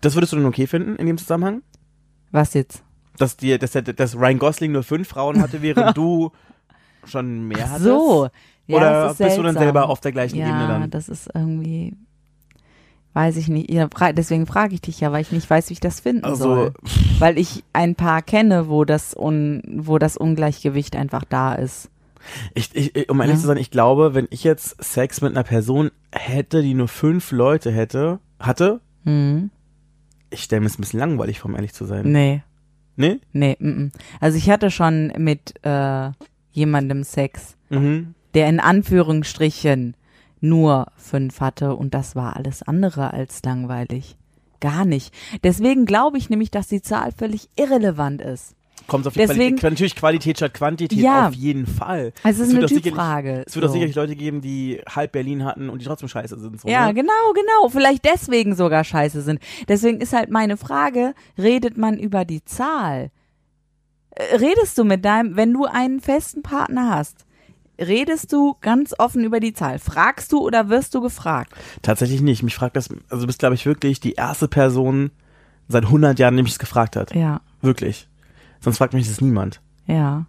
Das würdest du denn okay finden in dem Zusammenhang? was jetzt? Dass dir, dass, dass Ryan Gosling nur fünf Frauen hatte, während du schon mehr hattest? So. Ja, Oder bist du dann seltsam. selber auf der gleichen ja, Ebene dann? das ist irgendwie, weiß ich nicht. Deswegen frage ich dich ja, weil ich nicht weiß, wie ich das finden Also, soll. Weil ich ein paar kenne, wo das, un wo das Ungleichgewicht einfach da ist. ich, ich, um ehrlich Ja. zu sein, ich glaube, wenn ich jetzt Sex mit einer Person hätte, die nur fünf Leute hätte, hatte, Hm. ich stelle mir es ein bisschen langweilig vor, um ehrlich zu sein. Nee, Nee? nee, mm, mm. Also ich hatte schon mit äh, jemandem Sex, Mhm. der in Anführungsstrichen nur fünf hatte und das war alles andere als langweilig. Gar nicht. Deswegen glaube ich nämlich, dass die Zahl völlig irrelevant ist. Kommt auf die Deswegen- Qualität. Natürlich Qualität statt Quantität, Ja. auf jeden Fall. Also es ist eine auch Typfrage. Es wird auch So. sicherlich Leute geben, die halb Berlin hatten und die trotzdem scheiße sind. So, Ja, ne? genau, genau. Vielleicht deswegen sogar scheiße sind. Deswegen ist halt meine Frage, redet man über die Zahl? Äh, Redest du mit deinem, wenn du einen festen Partner hast, redest du ganz offen über die Zahl? Fragst du oder wirst du gefragt? Tatsächlich nicht. Mich fragt das, also du bist, glaube ich, wirklich die erste Person seit 100 Jahren, die mich das gefragt hat. Ja, Wirklich. Sonst fragt mich das niemand. ja.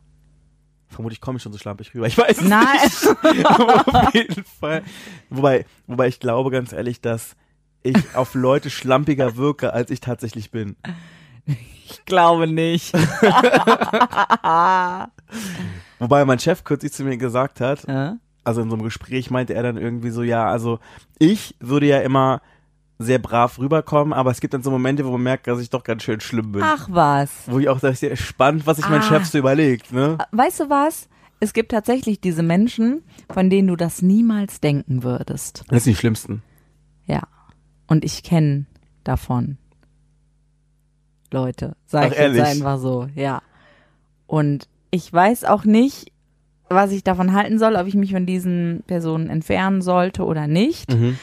Vermutlich komme ich schon so schlampig rüber. Ich weiß es Nein. nicht. Auf jeden Fall. Wobei, wobei ich glaube ganz ehrlich, dass ich auf Leute schlampiger wirke, als ich tatsächlich bin. Ich glaube nicht. Wobei mein Chef kürzlich zu mir gesagt hat, Ja? also in so einem Gespräch meinte er dann irgendwie so, ja, also ich würde ja immer sehr brav rüberkommen, aber es gibt dann so Momente, wo man merkt, dass ich doch ganz schön schlimm bin. Ach was. Wo ich auch sage, sehr spannend, was sich mein Ah. Chef so überlegt, ne? Weißt du was? Es gibt tatsächlich diese Menschen, von denen du das niemals denken würdest. Das sind die Schlimmsten. Ja. Und ich kenne davon Leute. Sag Ach, ich jetzt ehrlich? einfach so, ja. Und ich weiß auch nicht, was ich davon halten soll, ob ich mich von diesen Personen entfernen sollte oder nicht, Mhm.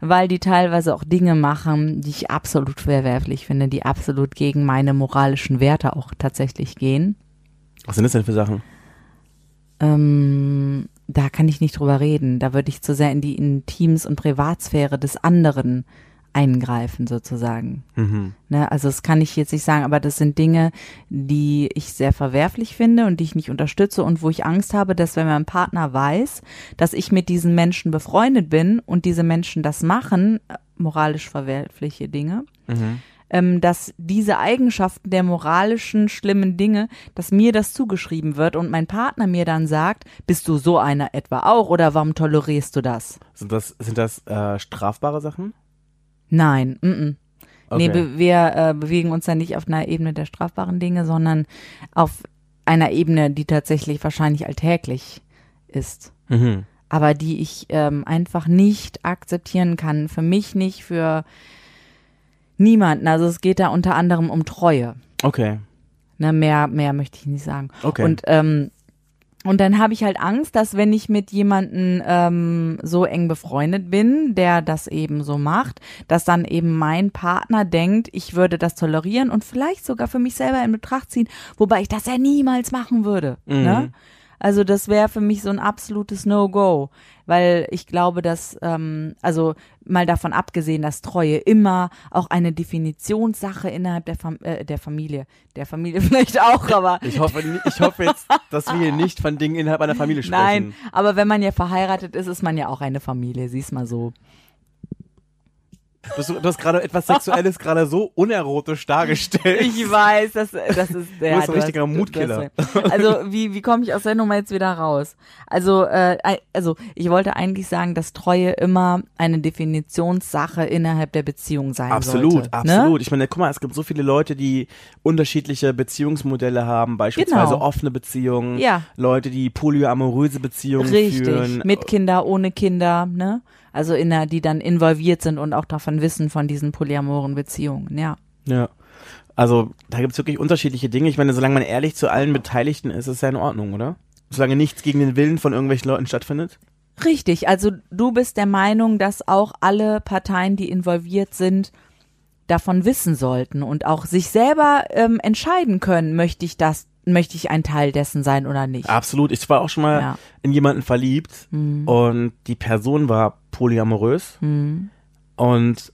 weil die teilweise auch Dinge machen, die ich absolut verwerflich finde, die absolut gegen meine moralischen Werte auch tatsächlich gehen. Was sind das denn für Sachen? Ähm, da kann ich nicht drüber reden. Da würde ich zu sehr in die Intims- und Privatsphäre des anderen eingreifen, sozusagen. Mhm. Ne, also das kann ich jetzt nicht sagen, aber das sind Dinge, die ich sehr verwerflich finde und die ich nicht unterstütze und wo ich Angst habe, dass wenn mein Partner weiß, dass ich mit diesen Menschen befreundet bin und diese Menschen das machen, äh, moralisch verwerfliche Dinge, Mhm. ähm, dass diese Eigenschaften der moralischen schlimmen Dinge, dass mir das zugeschrieben wird und mein Partner mir dann sagt, bist du so einer etwa auch oder warum tolerierst du das? Sind das, sind das äh, strafbare Sachen? Nein, mm -mm. Okay. Nee, wir äh, bewegen uns ja nicht auf einer Ebene der strafbaren Dinge, sondern auf einer Ebene, die tatsächlich wahrscheinlich alltäglich ist. mhm. Aber die ich ähm, einfach nicht akzeptieren kann. Für mich nicht, für niemanden. Also es geht da unter anderem um Treue. Okay. Ne, mehr, mehr möchte ich nicht sagen. Okay. Und, ähm, und dann habe ich halt Angst, dass wenn ich mit jemanden ähm, so eng befreundet bin, der das eben so macht, dass dann eben mein Partner denkt, ich würde das tolerieren und vielleicht sogar für mich selber in Betracht ziehen, wobei ich das ja niemals machen würde. Mhm. Ne? Also das wäre für mich so ein absolutes No-Go, weil ich glaube, dass, ähm, also mal davon abgesehen, dass Treue immer auch eine Definitionssache innerhalb der, Fam äh, der Familie, der Familie vielleicht auch, aber Ich hoffe, ich hoffe jetzt, dass wir hier nicht von Dingen innerhalb einer Familie sprechen. nein, aber wenn man ja verheiratet ist, ist man ja auch eine Familie, siehst mal so. Du hast, du hast gerade etwas Sexuelles gerade so unerotisch dargestellt. Ich weiß, das, das ist der. bist ein richtiger Mutkiller. Also wie, wie komme ich aus der Nummer jetzt wieder raus? Also, äh, also ich wollte eigentlich sagen, dass Treue immer eine Definitionssache innerhalb der Beziehung sein Absolut, sollte. absolut. Ne? Ich meine, guck mal, es gibt so viele Leute, die unterschiedliche Beziehungsmodelle haben, beispielsweise Genau. offene Beziehungen, Ja. Leute, die polyamoröse Beziehungen Richtig, führen. mit Kinder, ohne Kinder, ne? Also in der, die dann involviert sind und auch davon wissen von diesen polyamoren Beziehungen, ja. Ja. Also, da gibt's wirklich unterschiedliche Dinge. Ich meine, solange man ehrlich zu allen Beteiligten ist, ist es ja in Ordnung, oder? Solange nichts gegen den Willen von irgendwelchen Leuten stattfindet. Richtig, also du bist der Meinung, dass auch alle Parteien, die involviert sind, davon wissen sollten und auch sich selber ähm, entscheiden können, möchte ich das, möchte ich ein Teil dessen sein oder nicht. Absolut. Ich war auch schon mal Ja. Mhm. in jemanden verliebt und die Person war polyamorös und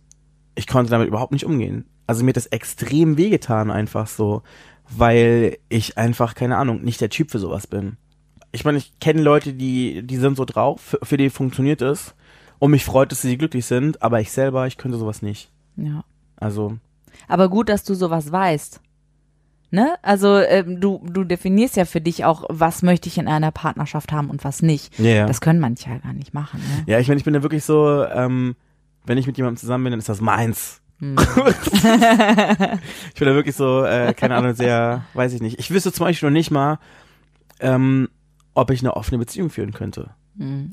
ich konnte damit überhaupt nicht umgehen. Also mir hat das extrem wehgetan einfach so, weil ich einfach, keine Ahnung, nicht der Typ für sowas bin. Ich meine, ich kenne Leute, die, die sind so drauf, für, für die funktioniert es und mich freut, dass sie glücklich sind, aber ich selber, ich könnte sowas nicht. Ja. Also, Aber gut, dass du sowas weißt. Ne? Also ähm, du, du definierst ja für dich auch, was möchte ich in einer Partnerschaft haben und was nicht. ja. Das können manche ja gar nicht machen. Ne? Ja, ich meine, ich bin da wirklich so, ähm, wenn ich mit jemandem zusammen bin, dann ist das meins. Hm. ich bin da wirklich so, äh, keine Ahnung, sehr, weiß ich nicht. Ich wüsste zum Beispiel noch nicht mal, ähm, ob ich eine offene Beziehung führen könnte.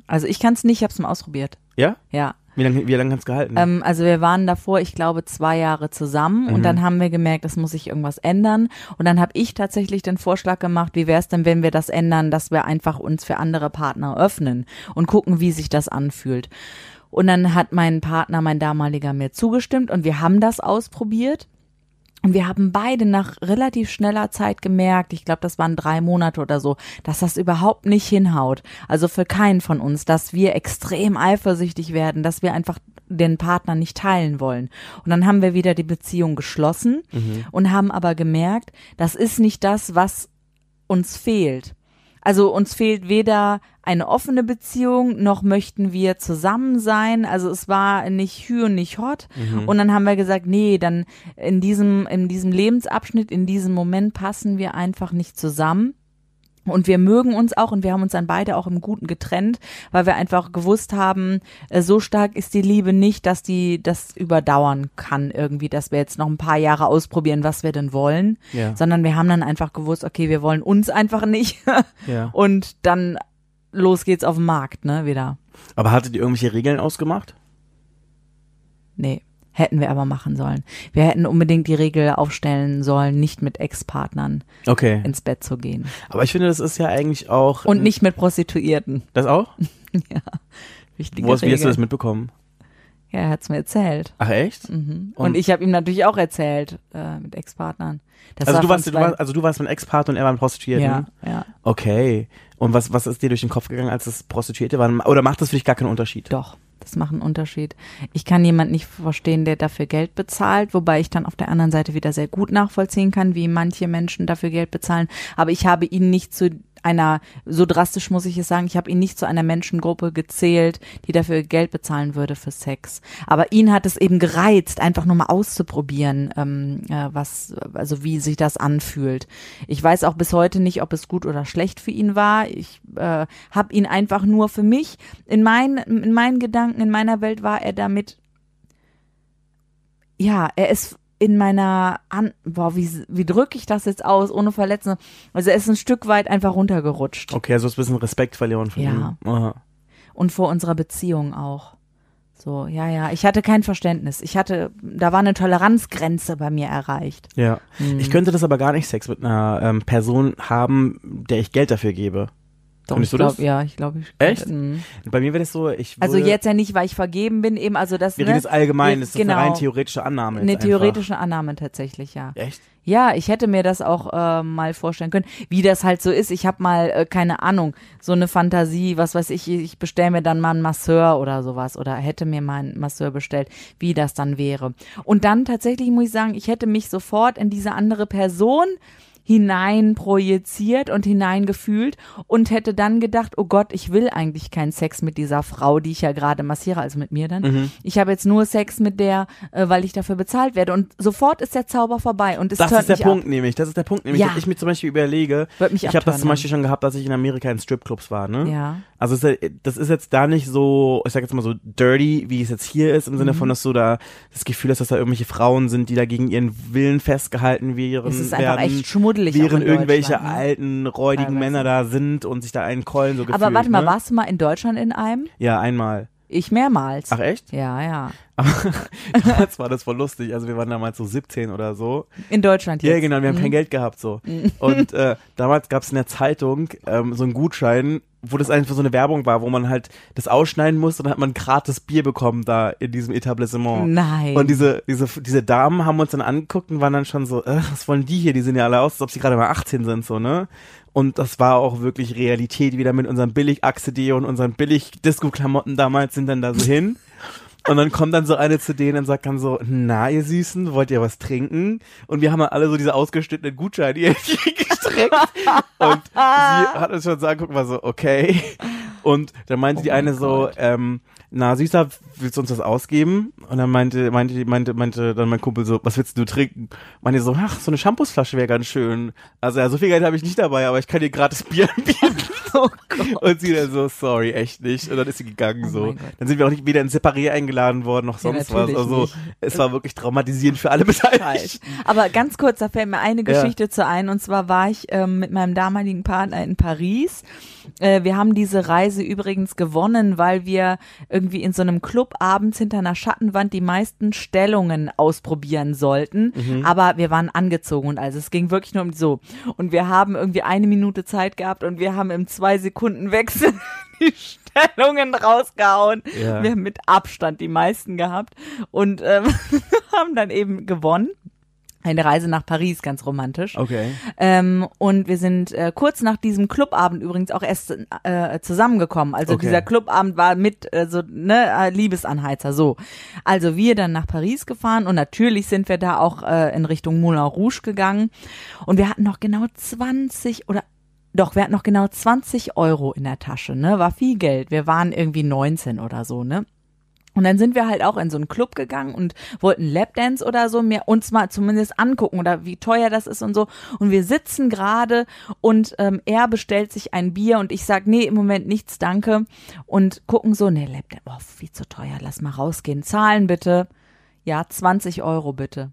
Also ich kann es nicht, ich habe es mal ausprobiert. Ja? Ja. Wie lange wie lang hat's gehalten? Ähm, also wir waren davor, ich glaube, zwei Jahre zusammen und dann haben wir gemerkt, es muss sich irgendwas ändern. Und dann habe ich tatsächlich den Vorschlag gemacht, wie wäre es denn, wenn wir das ändern, dass wir einfach uns für andere Partner öffnen und gucken, wie sich das anfühlt. Und dann hat mein Partner, mein damaliger, mir zugestimmt und wir haben das ausprobiert. Und wir haben beide nach relativ schneller Zeit gemerkt, ich glaube, das waren drei Monate oder so, dass das überhaupt nicht hinhaut. Also für keinen von uns, dass wir extrem eifersüchtig werden, dass wir einfach den Partner nicht teilen wollen. Und dann haben wir wieder die Beziehung geschlossen und haben aber gemerkt, das ist nicht das, was uns fehlt. Also uns fehlt weder eine offene Beziehung, noch möchten wir zusammen sein. Also es war nicht Hü und nicht Hot. Und dann haben wir gesagt, nee, dann in diesem, in diesem Lebensabschnitt, in diesem Moment passen wir einfach nicht zusammen. Und wir mögen uns auch und wir haben uns dann beide auch im Guten getrennt, weil wir einfach gewusst haben, äh, so stark ist die Liebe nicht, dass die das überdauern kann irgendwie, dass wir jetzt noch ein paar Jahre ausprobieren, was wir denn wollen, Ja. sondern wir haben dann einfach gewusst, okay, wir wollen uns einfach nicht ja. und dann los geht's auf den Markt, ne, wieder. Aber hattet ihr irgendwelche Regeln ausgemacht? Nee, hätten wir aber machen sollen. Wir hätten unbedingt die Regel aufstellen sollen, nicht mit Ex-Partnern Okay. ins Bett zu gehen Aber ich finde, das ist ja eigentlich auch. und nicht mit Prostituierten. Das auch? Wichtige Wo hast, wie hast du Regel. das mitbekommen? Ja, er hat's mir erzählt. Ach echt? Mhm. Und, ich habe ihm natürlich auch erzählt äh, mit Ex-Partnern. Also war du warst, du warst, also du warst mein Ex-Partner und er war ein Prostituierten. ja, ja, Okay. Und was, was ist dir durch den Kopf gegangen, als es Prostituierte waren? Oder macht das für dich gar keinen Unterschied? doch. Das macht einen Unterschied. Ich kann jemand nicht verstehen, der dafür Geld bezahlt, wobei ich dann auf der anderen Seite wieder sehr gut nachvollziehen kann, wie manche Menschen dafür Geld bezahlen. Aber ich habe ihn nicht zu einer, so drastisch muss ich es sagen, ich habe ihn nicht zu einer Menschengruppe gezählt, die dafür Geld bezahlen würde für Sex. Aber ihn hat es eben gereizt, einfach nur mal auszuprobieren, ähm, äh, was, also wie sich das anfühlt. Ich weiß auch bis heute nicht, ob es gut oder schlecht für ihn war. Ich äh, habe ihn einfach nur für mich in meinen, in meinen Gedanken, in meiner Welt war er damit ja, er ist in meiner An boah, wie, wie drücke ich das jetzt aus, ohne Verletzung? Also er ist ein Stück weit einfach runtergerutscht. Okay, also du ein bisschen Respekt verloren von Ja. ihm. Aha. Und vor unserer Beziehung auch. So, ja, ja. Ich hatte kein Verständnis. Ich hatte, da war eine Toleranzgrenze bei mir erreicht. Ja. Mhm. Ich könnte das aber gar nicht Sex mit einer ähm, Person haben, der ich Geld dafür gebe. Doch, Findest ich das? glaub, Ja, ich glaube, ich. Echt? Mhm. Bei mir wäre das so, ich würde, Also jetzt ja nicht, weil ich vergeben bin, eben, also das, wir ne? reden jetzt allgemein, das ist genau. eine rein theoretische Annahme. Eine theoretische Annahme tatsächlich, ja. Einfach. Echt? Ja, ich hätte mir das auch äh, mal vorstellen können, wie das halt so ist. Ich habe mal, äh, keine Ahnung, so eine Fantasie, was weiß ich, ich bestelle mir dann mal einen Masseur oder sowas oder hätte mir mal einen Masseur bestellt, wie das dann wäre. Und dann tatsächlich muss ich sagen, ich hätte mich sofort in diese andere Person hinein projiziert und hineingefühlt und hätte dann gedacht, oh Gott, ich will eigentlich keinen Sex mit dieser Frau, die ich ja gerade massiere, also mit mir dann. Mhm. Ich habe jetzt nur Sex mit der, äh, weil ich dafür bezahlt werde und sofort ist der Zauber vorbei und es Das ist der Punkt ab. nämlich. Das ist der Punkt nämlich. Ja. Dass ich mir zum Beispiel überlege, ich habe das zum Beispiel schon gehabt, dass ich in Amerika in Stripclubs war, ne? Ja. Also das ist jetzt da nicht so, ich sag jetzt mal so dirty, wie es jetzt hier ist, im Sinne Mhm. von, dass du da das Gefühl hast, dass da irgendwelche Frauen sind, die da gegen ihren Willen festgehalten wären, Es ist einfach werden, echt schmuddelig während irgendwelche ne? alten, räudigen Teilweise. Männer da sind und sich da einen keulen so gefühlt. Aber warte mal, ne? warst du mal in Deutschland in einem? Ja, einmal. Ich mehrmals. Ach echt? Ja, ja. Damals war das voll lustig. Also wir waren damals so 17 oder so. In Deutschland jetzt. Ja, genau, wir haben kein Geld gehabt so. Und äh, damals gab es in der Zeitung ähm, so einen Gutschein, wo das einfach so eine Werbung war, wo man halt das ausschneiden musste und dann hat man gratis Bier bekommen da in diesem Etablissement. Nein. Und diese, diese, diese Damen haben uns dann angeguckt und waren dann schon so, äh, was wollen die hier? Die sehen ja alle aus, als ob sie gerade mal 18 sind, so, ne? Und das war auch wirklich Realität, wieder mit unserem billig Axedeo und unseren billig Disco-Klamotten damals sind dann da so hin. Und dann kommt dann so eine zu denen und sagt dann so, na ihr Süßen, wollt ihr was trinken? Und wir haben alle so diese ausgeschnittenen Gutscheine hier gestreckt. Und sie hat uns schon so angeguckt, war so, okay. Und dann meinte Oh die eine so, Gott. ähm, na Süßer, willst du uns das ausgeben? Und dann meinte, meinte, meinte, meinte dann mein Kumpel so, was willst du trinken? Meinte so, ach, so eine Shampoosflasche wäre ganz schön. Also ja, so viel Geld habe ich nicht dabei, aber ich kann dir gratis Bier anbieten. Oh. Und sie dann so, sorry, echt nicht. Und dann ist sie gegangen Oh so. Dann sind wir auch nicht wieder ins Separé eingeladen worden, noch Ja, sonst was. natürlich Also nicht. es war wirklich traumatisierend für alle. Beteiligten. Aber ganz kurz, da fällt mir eine Ja. Geschichte zu ein. Und zwar war ich ähm, mit meinem damaligen Partner in Paris. Äh, wir haben diese Reise übrigens gewonnen, weil wir irgendwie in so einem Club abends hinter einer Schattenwand die meisten Stellungen ausprobieren sollten. Mhm. Aber wir waren angezogen und also es ging wirklich nur um so. Und wir haben irgendwie eine Minute Zeit gehabt und wir haben im zwei Sekunden Wechsel die Stellungen rausgehauen. Ja. Wir haben mit Abstand die meisten gehabt und ähm, haben dann eben gewonnen. Eine Reise nach Paris, ganz romantisch. Okay. Ähm, und wir sind äh, kurz nach diesem Clubabend übrigens auch erst äh, zusammengekommen. Also Okay. dieser Clubabend war mit äh, so ne äh, Liebesanheizer so. Also wir dann nach Paris gefahren und natürlich sind wir da auch äh, in Richtung Moulin Rouge gegangen und wir hatten noch genau 20 oder doch, wir hatten noch genau 20 Euro in der Tasche, ne? War viel Geld. Wir waren irgendwie 19 oder so, ne? Und dann sind wir halt auch in so einen Club gegangen und wollten Lapdance oder so mir uns mal zumindest angucken oder wie teuer das ist und so. Und wir sitzen gerade und ähm, er bestellt sich ein Bier und ich sag, nee, im Moment nichts, danke. Und gucken so, nee, Lapdance, oh, viel zu teuer, lass mal rausgehen. Zahlen bitte. Ja, 20 Euro bitte.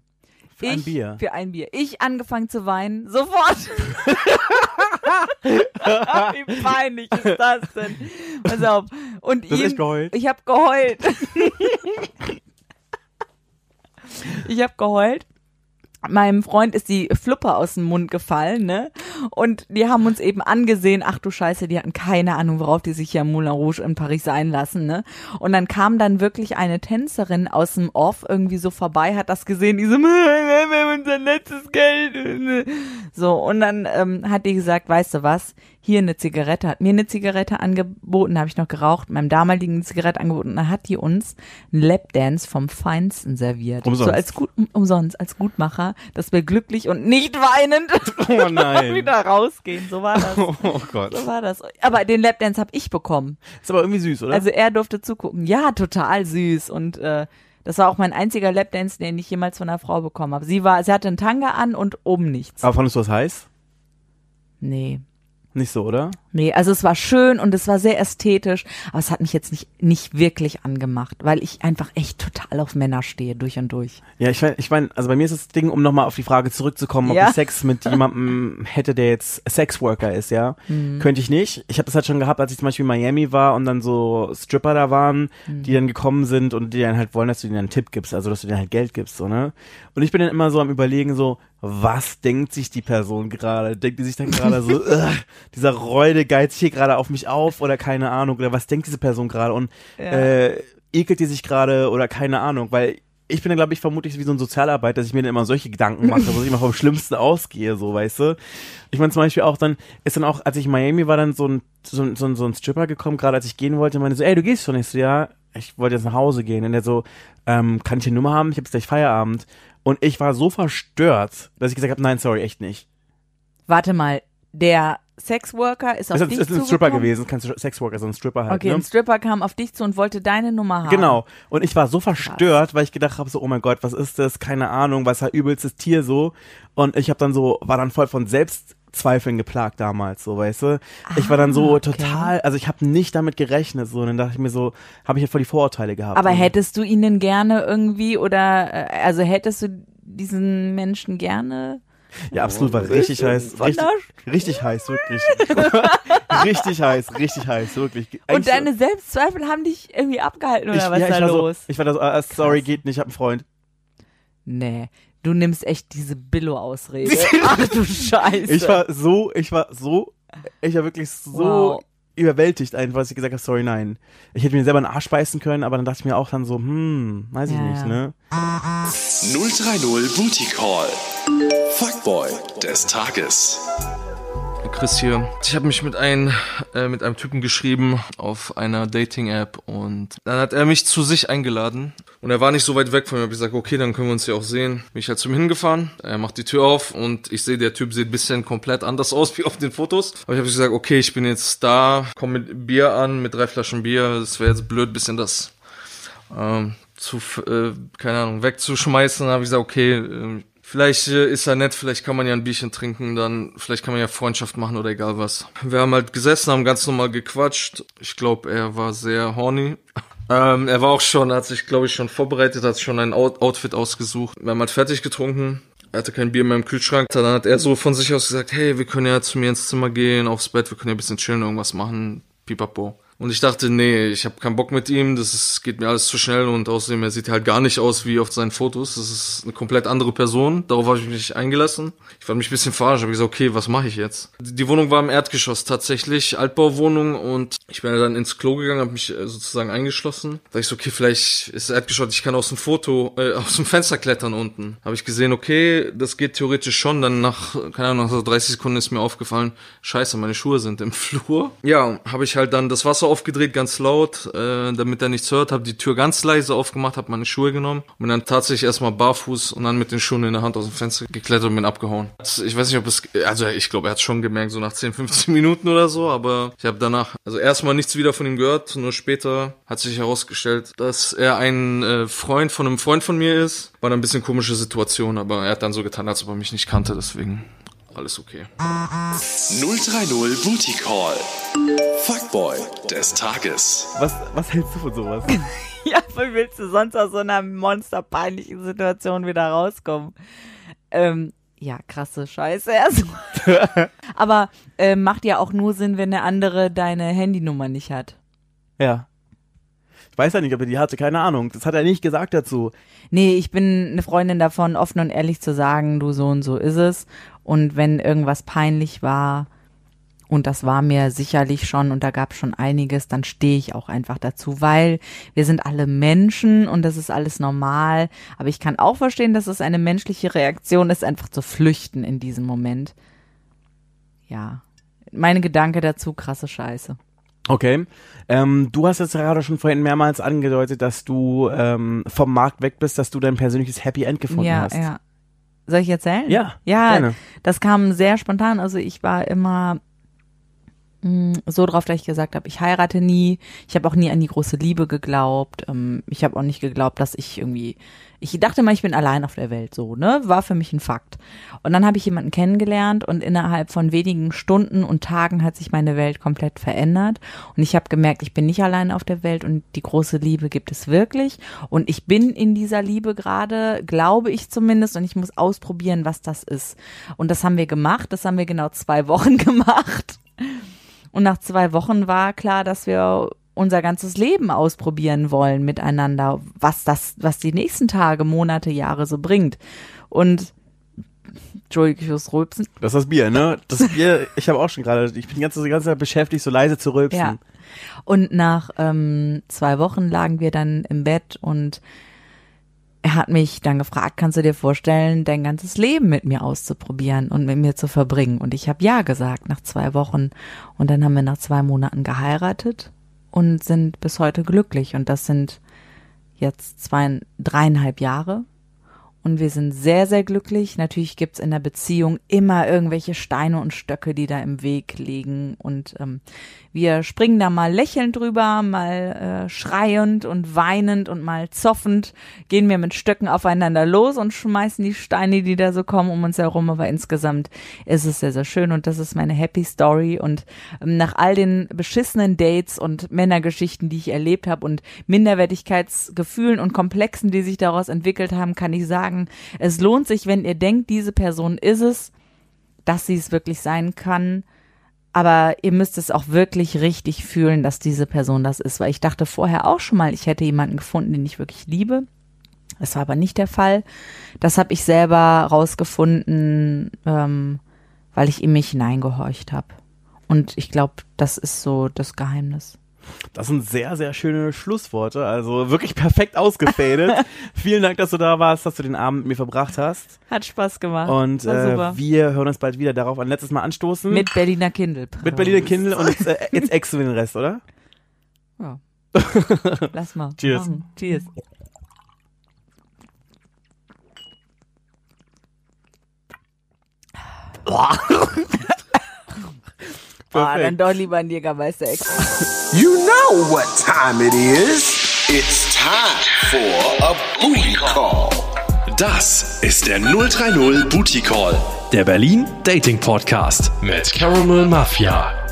Für ein ich, Bier. Für ein Bier. Ich angefangen zu weinen, sofort. Wie peinlich ist das denn? Pass auf. Und Du hast ihm, echt geheult? Ich habe geheult. ich habe geheult. Meinem Freund ist die Fluppe aus dem Mund gefallen, ne? Und die haben uns eben angesehen, ach du Scheiße, die hatten keine Ahnung, worauf die sich hier am Moulin Rouge in Paris einlassen, ne? Und dann kam dann wirklich eine Tänzerin aus dem Off irgendwie so vorbei, hat das gesehen, die so, wir haben unser letztes Geld. So, und dann ähm, hat die gesagt, weißt du was, hier eine Zigarette, hat mir eine Zigarette angeboten, habe ich noch geraucht, meinem damaligen Zigarette angeboten, und dann hat die uns einen Lapdance vom Feinsten serviert. Umsonst. So als gut, um, umsonst, als Gutmacher, dass wir glücklich und nicht weinend Oh nein. wieder rausgehen. So war das. Oh Gott. So war das. Aber den Lapdance habe ich bekommen. Ist aber irgendwie süß, oder? Also er durfte zugucken. Ja, total süß. Und äh, das war auch mein einziger Lapdance, den ich jemals von einer Frau bekommen habe. Sie war, sie hatte einen Tanga an und oben nichts. aber fandest du das heiß? Nee. Nicht so, oder? Nee, also es war schön und es war sehr ästhetisch, aber es hat mich jetzt nicht, nicht wirklich angemacht, weil ich einfach echt total auf Männer stehe, durch und durch. Ja, ich meine, ich mein, also bei mir ist das Ding, um nochmal auf die Frage zurückzukommen, ob Ja. ich Sex mit jemandem hätte, der jetzt Sexworker ist, ja, Mhm. könnte ich nicht. Ich habe das halt schon gehabt, als ich zum Beispiel in Miami war und dann so Stripper da waren, Mhm. die dann gekommen sind und die dann halt wollen, dass du ihnen einen Tipp gibst, also dass du denen halt Geld gibst, so, ne? Und ich bin dann immer so am überlegen, so, was denkt sich die Person gerade? Denkt die sich dann gerade so, "Ugh, dieser Räude geizt hier gerade auf mich auf oder keine Ahnung, oder was denkt diese Person gerade und äh, ekelt die sich gerade oder keine Ahnung, weil ich bin glaube ich, vermutlich wie so ein Sozialarbeiter, dass ich mir dann immer solche Gedanken mache, wo ich immer vom Schlimmsten ausgehe, so, weißt du? Ich meine zum Beispiel auch dann, ist dann auch, als ich in Miami war, dann so ein, so ein, so ein, so ein Stripper gekommen, gerade als ich gehen wollte, meinte so, ey, du gehst schon. Ich so, ja, ich wollte jetzt nach Hause gehen. Und der so, ähm, kann ich eine Nummer haben? Ich habe jetzt gleich Feierabend. Und ich war so verstört, dass ich gesagt habe, nein, sorry, echt nicht. Warte mal, der Sexworker ist auf ist, dich ist ein Stripper gewesen, kein Sexworker, sondern ein Stripper halt. Okay, ne? ein Stripper kam auf dich zu und wollte deine Nummer haben. Genau. Und ich war so verstört, weil ich gedacht habe, so, oh mein Gott, was ist das? Keine Ahnung, was ist übelstes Tier so. Und ich habe dann so, war dann voll von Selbstzweifeln geplagt damals, so, weißt du? Ich war dann so Ah, okay. total, also ich habe nicht damit gerechnet, so. Und dann dachte ich mir so, habe ich ja voll die Vorurteile gehabt. Aber so. hättest du ihn denn gerne irgendwie oder äh, also hättest du diesen Menschen gerne? Ja, absolut, war richtig heiß. Richtig, richtig heiß, wirklich. richtig heiß, richtig heiß, wirklich. Und Eigentlich so- deine Selbstzweifel haben dich irgendwie abgehalten oder ich, was ja, da war los? So, ich war da so, äh, sorry, Krass. geht nicht, ich hab einen Freund. nee, du nimmst echt diese Billo-Ausrede. Ach du Scheiße. Ich war so, ich war so, ich war wirklich so Wow. überwältigt einfach, dass ich gesagt habe, sorry, nein. Ich hätte mir selber einen Arsch beißen können, aber dann dachte ich mir auch dann so, hm, weiß ich Ja, nicht, ne? 030 Booty Call. Fuckboy des Tages. Chris hier. Ich habe mich mit, ein, äh, mit einem Typen geschrieben auf einer Dating-App und dann hat er mich zu sich eingeladen und er war nicht so weit weg von mir. Ich gesagt, okay, dann können wir uns ja auch sehen. Bin ich halt zu ihm hingefahren. Er macht die Tür auf und ich sehe, der Typ sieht ein bisschen komplett anders aus wie auf den Fotos. Aber ich habe gesagt, okay, ich bin jetzt da, komme mit Bier an, mit drei Flaschen Bier. Es wäre jetzt blöd, bisschen das ähm, zu, äh, keine Ahnung, wegzuschmeißen. Dann habe ich gesagt, okay, äh, vielleicht äh, ist er nett, vielleicht kann man ja ein Bierchen trinken, dann vielleicht kann man ja Freundschaft machen oder egal was. Wir haben halt gesessen, haben ganz normal gequatscht. Ich glaube, er war sehr horny. Ähm, er war auch schon, hat sich, glaube ich, schon vorbereitet, hat schon ein Out Outfit ausgesucht. Wir haben halt fertig getrunken. Er hatte kein Bier mehr im Kühlschrank. Dann hat er so von sich aus gesagt, hey, wir können ja zu mir ins Zimmer gehen, aufs Bett, wir können ja ein bisschen chillen, irgendwas machen. Pipapo. Und ich dachte, nee, ich habe keinen Bock mit ihm, das ist, geht mir alles zu schnell und außerdem, er sieht halt gar nicht aus wie auf seinen Fotos. Das ist eine komplett andere Person. Darauf habe ich mich eingelassen. Ich fand mich ein bisschen verarscht, habe gesagt, okay, was mache ich jetzt? Die Wohnung war im Erdgeschoss tatsächlich, Altbauwohnung und ich bin dann ins Klo gegangen, habe mich äh, sozusagen eingeschlossen. Da ich so, okay, vielleicht ist Erdgeschoss, ich kann aus dem Foto, äh, aus dem Fenster klettern unten. Habe ich gesehen, okay, das geht theoretisch schon. Dann nach, keine Ahnung, nach so 30 Sekunden ist mir aufgefallen, scheiße, meine Schuhe sind im Flur. Ja, habe ich halt dann das Wasser aufgedreht, ganz laut, äh, damit er nichts hört, habe die Tür ganz leise aufgemacht, habe meine Schuhe genommen und bin dann tatsächlich erstmal barfuß und dann mit den Schuhen in der Hand aus dem Fenster geklettert und bin abgehauen. Ich weiß nicht, ob es, also ich glaube, er hat schon gemerkt, so nach 10, 15 Minuten oder so, aber ich habe danach, also erstmal nichts wieder von ihm gehört, nur später hat sich herausgestellt, dass er ein äh, Freund von einem Freund von mir ist. War dann ein bisschen komische Situation, aber er hat dann so getan, als ob er mich nicht kannte, deswegen alles okay. 030 Booty Call. Fuckboy des Tages. Was, was hältst du von sowas? Ja, wie willst du sonst aus so einer monsterpeinlichen Situation wieder rauskommen? Ähm, ja, krasse Scheiße erstmal. Aber äh, macht ja auch nur Sinn, wenn der andere deine Handynummer nicht hat. ja. Ich weiß ja nicht, ob er die hatte, keine Ahnung. Das hat er nicht gesagt dazu. Nee, ich bin eine Freundin davon, offen und ehrlich zu sagen, du so und so ist es. Und wenn irgendwas peinlich war, und das war mir sicherlich schon, und da gab es schon einiges, dann stehe ich auch einfach dazu, weil wir sind alle Menschen und das ist alles normal. Aber ich kann auch verstehen, dass es eine menschliche Reaktion ist, einfach zu flüchten in diesem Moment. Ja. Meine Gedanke dazu, krasse Scheiße. Okay. Ähm, du hast jetzt gerade schon vorhin mehrmals angedeutet, dass du ähm, vom Markt weg bist, dass du dein persönliches Happy End gefunden ja, hast. ja. Soll ich erzählen? Ja, Ja, gerne. das kam sehr spontan. Also ich war immer so drauf, dass ich gesagt habe, ich heirate nie. Ich habe auch nie an die große Liebe geglaubt. Ähm, ich habe auch nicht geglaubt, dass ich irgendwie. Ich dachte mal, ich bin allein auf der Welt, so, ne? War für mich ein Fakt. Und dann habe ich jemanden kennengelernt und innerhalb von wenigen Stunden und Tagen hat sich meine Welt komplett verändert. Und ich habe gemerkt, ich bin nicht allein auf der Welt und die große Liebe gibt es wirklich. Und ich bin in dieser Liebe gerade, glaube ich zumindest, und ich muss ausprobieren, was das ist. Und das haben wir gemacht. Das haben wir genau zwei Wochen gemacht. Und nach zwei Wochen war klar, dass wir unser ganzes Leben ausprobieren wollen miteinander, was das, was die nächsten Tage, Monate, Jahre so bringt. Und Entschuldigung fürs Rülpsen. Das ist das Bier, ne? Das Bier, ich habe auch schon gerade, ich bin die ganze, die ganze Zeit beschäftigt, so leise zu rülpsen. Ja. Und nach ähm, zwei Wochen lagen wir dann im Bett und er hat mich dann gefragt, kannst du dir vorstellen, dein ganzes Leben mit mir auszuprobieren und mit mir zu verbringen? Und ich habe ja gesagt nach zwei Wochen. Und dann haben wir nach zwei Monaten geheiratet und sind bis heute glücklich. Und das sind jetzt zwei, dreieinhalb Jahre. Und wir sind sehr, sehr glücklich. Natürlich gibt's in der Beziehung immer irgendwelche Steine und Stöcke, die da im Weg liegen. Und ähm, wir springen da mal lächelnd drüber, mal äh, schreiend und weinend und mal zoffend, gehen wir mit Stöcken aufeinander los und schmeißen die Steine, die da so kommen, um uns herum. Aber insgesamt ist es sehr, sehr schön und das ist meine Happy Story. Und ähm, nach all den beschissenen Dates und Männergeschichten, die ich erlebt habe und Minderwertigkeitsgefühlen und Komplexen, die sich daraus entwickelt haben, kann ich sagen, es lohnt sich, wenn ihr denkt, diese Person ist es, dass sie es wirklich sein kann. Aber ihr müsst es auch wirklich richtig fühlen, dass diese Person das ist. Weil ich dachte vorher auch schon mal, ich hätte jemanden gefunden, den ich wirklich liebe. Das war aber nicht der Fall. Das habe ich selber rausgefunden, ähm, weil ich in mich hineingehorcht habe. Und ich glaube, das ist so das Geheimnis. Das sind sehr, sehr schöne Schlussworte. Also wirklich perfekt ausgefadet. Vielen Dank, dass du da warst, dass du den Abend mit mir verbracht hast. Hat Spaß gemacht. Und äh, wir hören uns bald wieder darauf ein letztes Mal anstoßen. Mit Berliner Kindle. mit Berliner Kindle und jetzt, äh, jetzt exen wir den Rest, oder? Ja. Lass mal. Cheers. Machen. Cheers. Ah, dann doch lieber ein Jägermeister extra. You know what time it is. It's time for a booty call. Das ist der 030 Booty Call, der Berlin Dating Podcast mit Caramel Mafia.